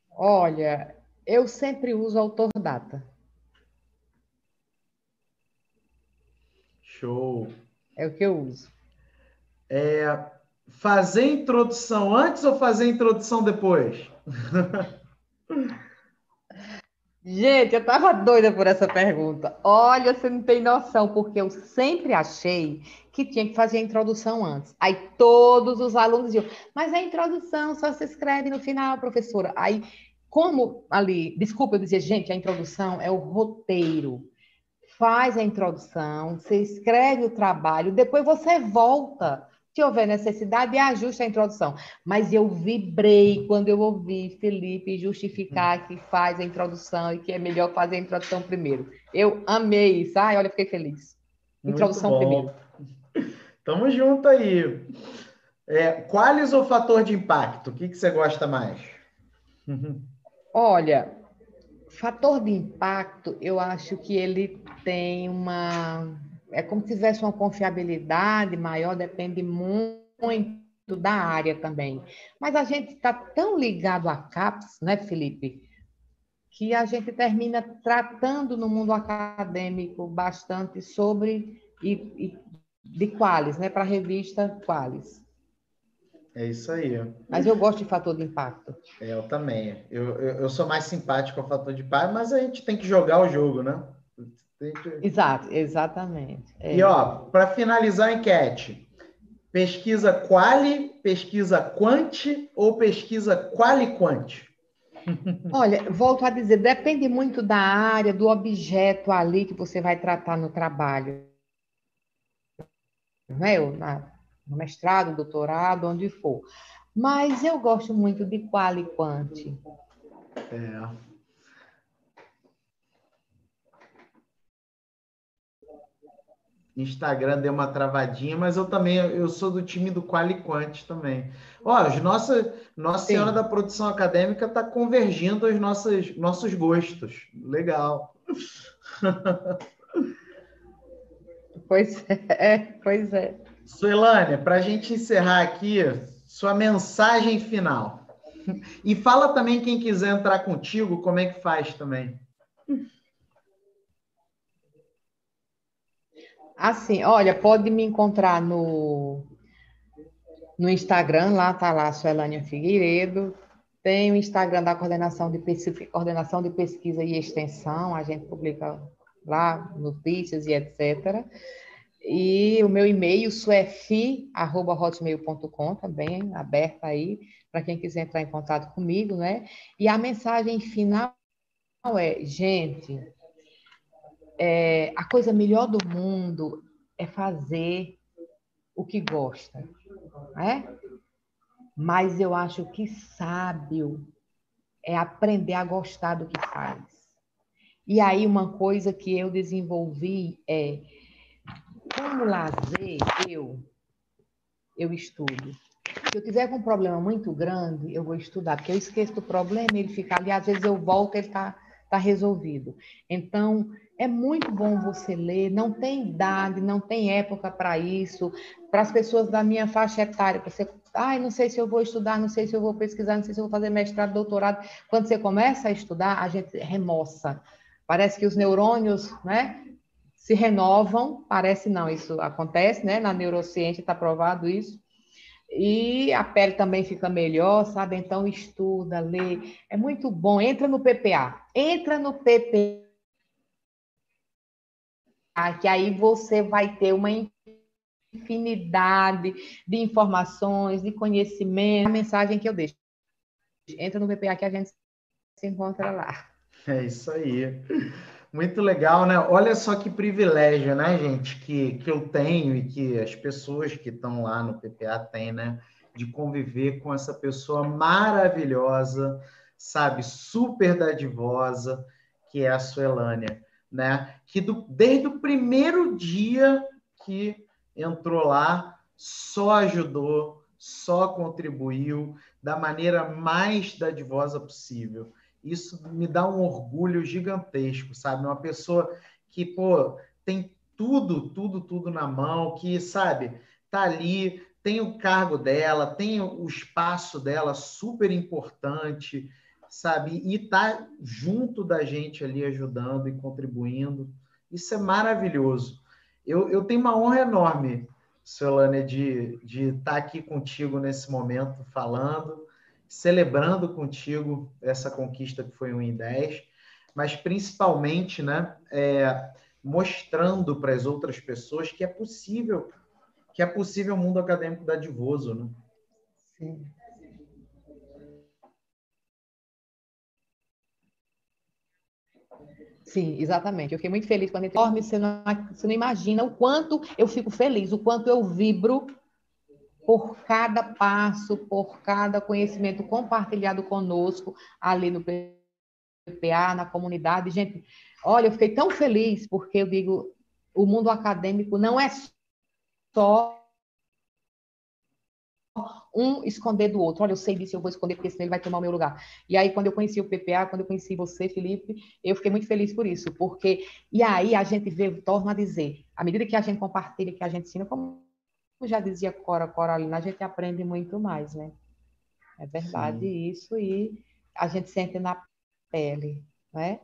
Olha, eu sempre uso autor data. Show. É o que eu uso. É, fazer introdução antes ou fazer introdução depois? [LAUGHS] Gente, eu tava doida por essa pergunta. Olha, você não tem noção, porque eu sempre achei que tinha que fazer a introdução antes. Aí todos os alunos diziam, mas a introdução só se escreve no final, professora. Aí, como ali, desculpa, eu dizia, gente, a introdução é o roteiro faz a introdução, você escreve o trabalho, depois você volta, se houver necessidade, e ajusta a introdução. Mas eu vibrei quando eu ouvi Felipe justificar que faz a introdução e que é melhor fazer a introdução primeiro. Eu amei isso. Ai, olha, fiquei feliz. Introdução primeiro. Tamo junto aí. É, quais o fator de impacto? O que, que você gosta mais? Olha, fator de impacto, eu acho que ele tem uma. É como se tivesse uma confiabilidade maior, depende muito da área também. Mas a gente está tão ligado a CAPS, né, Felipe? Que a gente termina tratando no mundo acadêmico bastante sobre e, e de Qualis, né, para a revista Qualis. É isso aí. Mas eu gosto de fator de impacto. É, eu também. Eu, eu, eu, sou mais simpático ao fator de impacto, mas a gente tem que jogar o jogo, né? Que... Exato, exatamente. É. E ó, para finalizar a enquete, pesquisa quali, pesquisa quanti ou pesquisa quali quanti? [LAUGHS] Olha, volto a dizer, depende muito da área, do objeto ali que você vai tratar no trabalho. Não é? Na, no mestrado, doutorado, onde for. Mas eu gosto muito de quali quanti. É. Instagram deu uma travadinha, mas eu também eu sou do time do Quali Quant também. Ó, nossa, nossa Sim. Senhora da Produção Acadêmica está convergindo os nossos, nossos gostos. Legal. [LAUGHS] Pois é, pois é. Suelânia, para a gente encerrar aqui, sua mensagem final. E fala também quem quiser entrar contigo, como é que faz também. Assim, olha, pode me encontrar no no Instagram, lá tá lá Suelânia Figueiredo. Tem o Instagram da coordenação de, coordenação de pesquisa e extensão, a gente publica lá notícias e etc. E o meu e-mail, suefi.hotmail.com, também aberto aí, para quem quiser entrar em contato comigo, né? E a mensagem final é, gente, é, a coisa melhor do mundo é fazer o que gosta, né? Mas eu acho que sábio é aprender a gostar do que faz. E aí uma coisa que eu desenvolvi é como lazer, eu eu estudo. Se eu tiver com um problema muito grande, eu vou estudar, porque eu esqueço do problema, ele fica ali, às vezes eu volto, ele está tá resolvido. Então, é muito bom você ler, não tem idade, não tem época para isso. Para as pessoas da minha faixa etária, você, ai, não sei se eu vou estudar, não sei se eu vou pesquisar, não sei se eu vou fazer mestrado, doutorado. Quando você começa a estudar, a gente remoça. Parece que os neurônios, né, se renovam, parece não, isso acontece, né? Na neurociência está provado isso. E a pele também fica melhor, sabe? Então estuda, lê. É muito bom. Entra no PPA. Entra no PPA que aí você vai ter uma infinidade de informações, de conhecimento. A mensagem que eu deixo. Entra no BPA que a gente se encontra lá. É isso aí. Muito legal, né? Olha só que privilégio, né, gente, que, que eu tenho e que as pessoas que estão lá no PPA têm, né? De conviver com essa pessoa maravilhosa, sabe, super dadivosa, que é a Suelânia né? Que do, desde o primeiro dia que entrou lá, só ajudou, só contribuiu da maneira mais dadivosa possível. Isso me dá um orgulho gigantesco, sabe? Uma pessoa que, pô, tem tudo, tudo, tudo na mão, que, sabe, tá ali, tem o cargo dela, tem o espaço dela super importante, sabe? E tá junto da gente ali ajudando e contribuindo. Isso é maravilhoso. Eu, eu tenho uma honra enorme, Solane, de, de estar tá aqui contigo nesse momento, falando, celebrando contigo essa conquista que foi 1 em 10, mas principalmente, né, é, mostrando para as outras pessoas que é possível, que é possível o mundo acadêmico dadivoso, né? Sim. Sim, exatamente. Eu fiquei muito feliz quando ele dorme, você não, você não imagina o quanto eu fico feliz, o quanto eu vibro por cada passo, por cada conhecimento compartilhado conosco ali no PPA, na comunidade. Gente, olha, eu fiquei tão feliz porque eu digo, o mundo acadêmico não é só um esconder do outro. Olha, eu sei disso, eu vou esconder porque senão ele vai tomar o meu lugar. E aí, quando eu conheci o PPA, quando eu conheci você, Felipe, eu fiquei muito feliz por isso, porque e aí a gente vê, torna a dizer, à medida que a gente compartilha, que a gente ensina, como já dizia Cora Coralina, a gente aprende muito mais, né? É verdade Sim. isso e a gente sente na pele, né?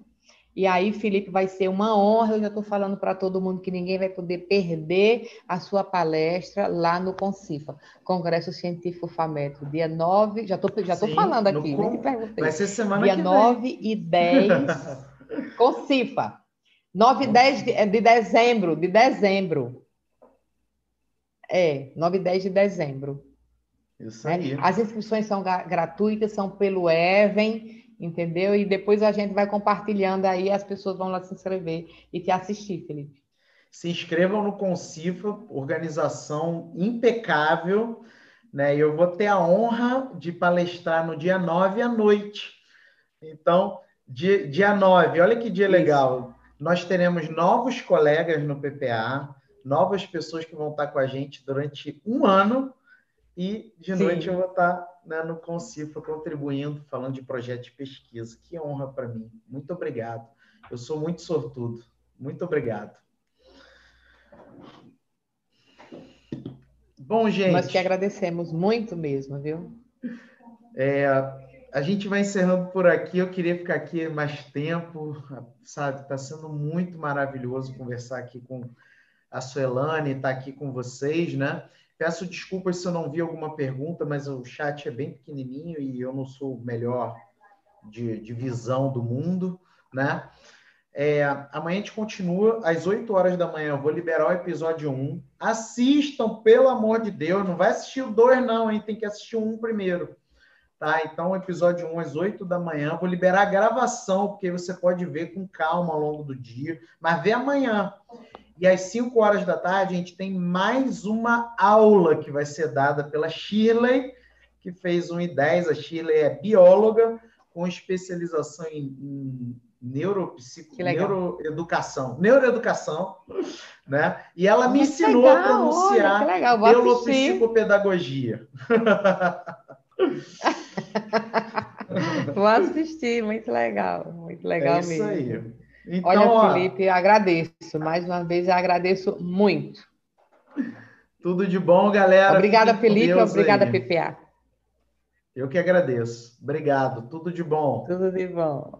E aí, Felipe, vai ser uma honra. Eu já estou falando para todo mundo que ninguém vai poder perder a sua palestra lá no Concifa, Congresso Científico FAMETRO, dia 9. Já estou já tô falando aqui, com... nem perguntei. Vai ser semana dia que 9 vem. e 10, [LAUGHS] Concifa. 9 e 10 de, de dezembro, de dezembro. É, 9 e 10 de dezembro. Isso né? aí. Né? As inscrições são gratuitas, são pelo Even entendeu? E depois a gente vai compartilhando aí, as pessoas vão lá se inscrever e te assistir, Felipe. Se inscrevam no Concifa, organização impecável, né? Eu vou ter a honra de palestrar no dia 9 à noite. Então, dia, dia 9, olha que dia Isso. legal. Nós teremos novos colegas no PPA, novas pessoas que vão estar com a gente durante um ano e de Sim. noite eu vou estar né, no Concifa contribuindo, falando de projeto de pesquisa. Que honra para mim. Muito obrigado. Eu sou muito sortudo. Muito obrigado. Bom, gente. Nós te agradecemos muito mesmo, viu? É, a gente vai encerrando por aqui. Eu queria ficar aqui mais tempo, sabe? Está sendo muito maravilhoso conversar aqui com a Suelane, estar tá aqui com vocês, né? Peço desculpas se eu não vi alguma pergunta, mas o chat é bem pequenininho e eu não sou o melhor de, de visão do mundo, né? É, amanhã a gente continua às 8 horas da manhã. Eu vou liberar o episódio 1. Assistam, pelo amor de Deus. Não vai assistir o 2, não, hein? Tem que assistir o 1 primeiro. Tá? Então, episódio 1 às 8 da manhã. Vou liberar a gravação, porque você pode ver com calma ao longo do dia. Mas vê amanhã. E às 5 horas da tarde, a gente tem mais uma aula que vai ser dada pela Shirley, que fez 1 e 10. A Shirley é bióloga com especialização em, em neuropsico, neuroeducação, neuroeducação, né? E ela me ensinou legal, a pronunciar olha, neuropsicopedagogia. [LAUGHS] Vou assistir, muito legal, muito legal é isso mesmo. Aí. Então, olha, Felipe, eu agradeço, mais uma vez eu agradeço muito. Tudo de bom, galera. Obrigada, Felipe, obrigada, aí. PPA. Eu que agradeço. Obrigado, tudo de bom. Tudo de bom.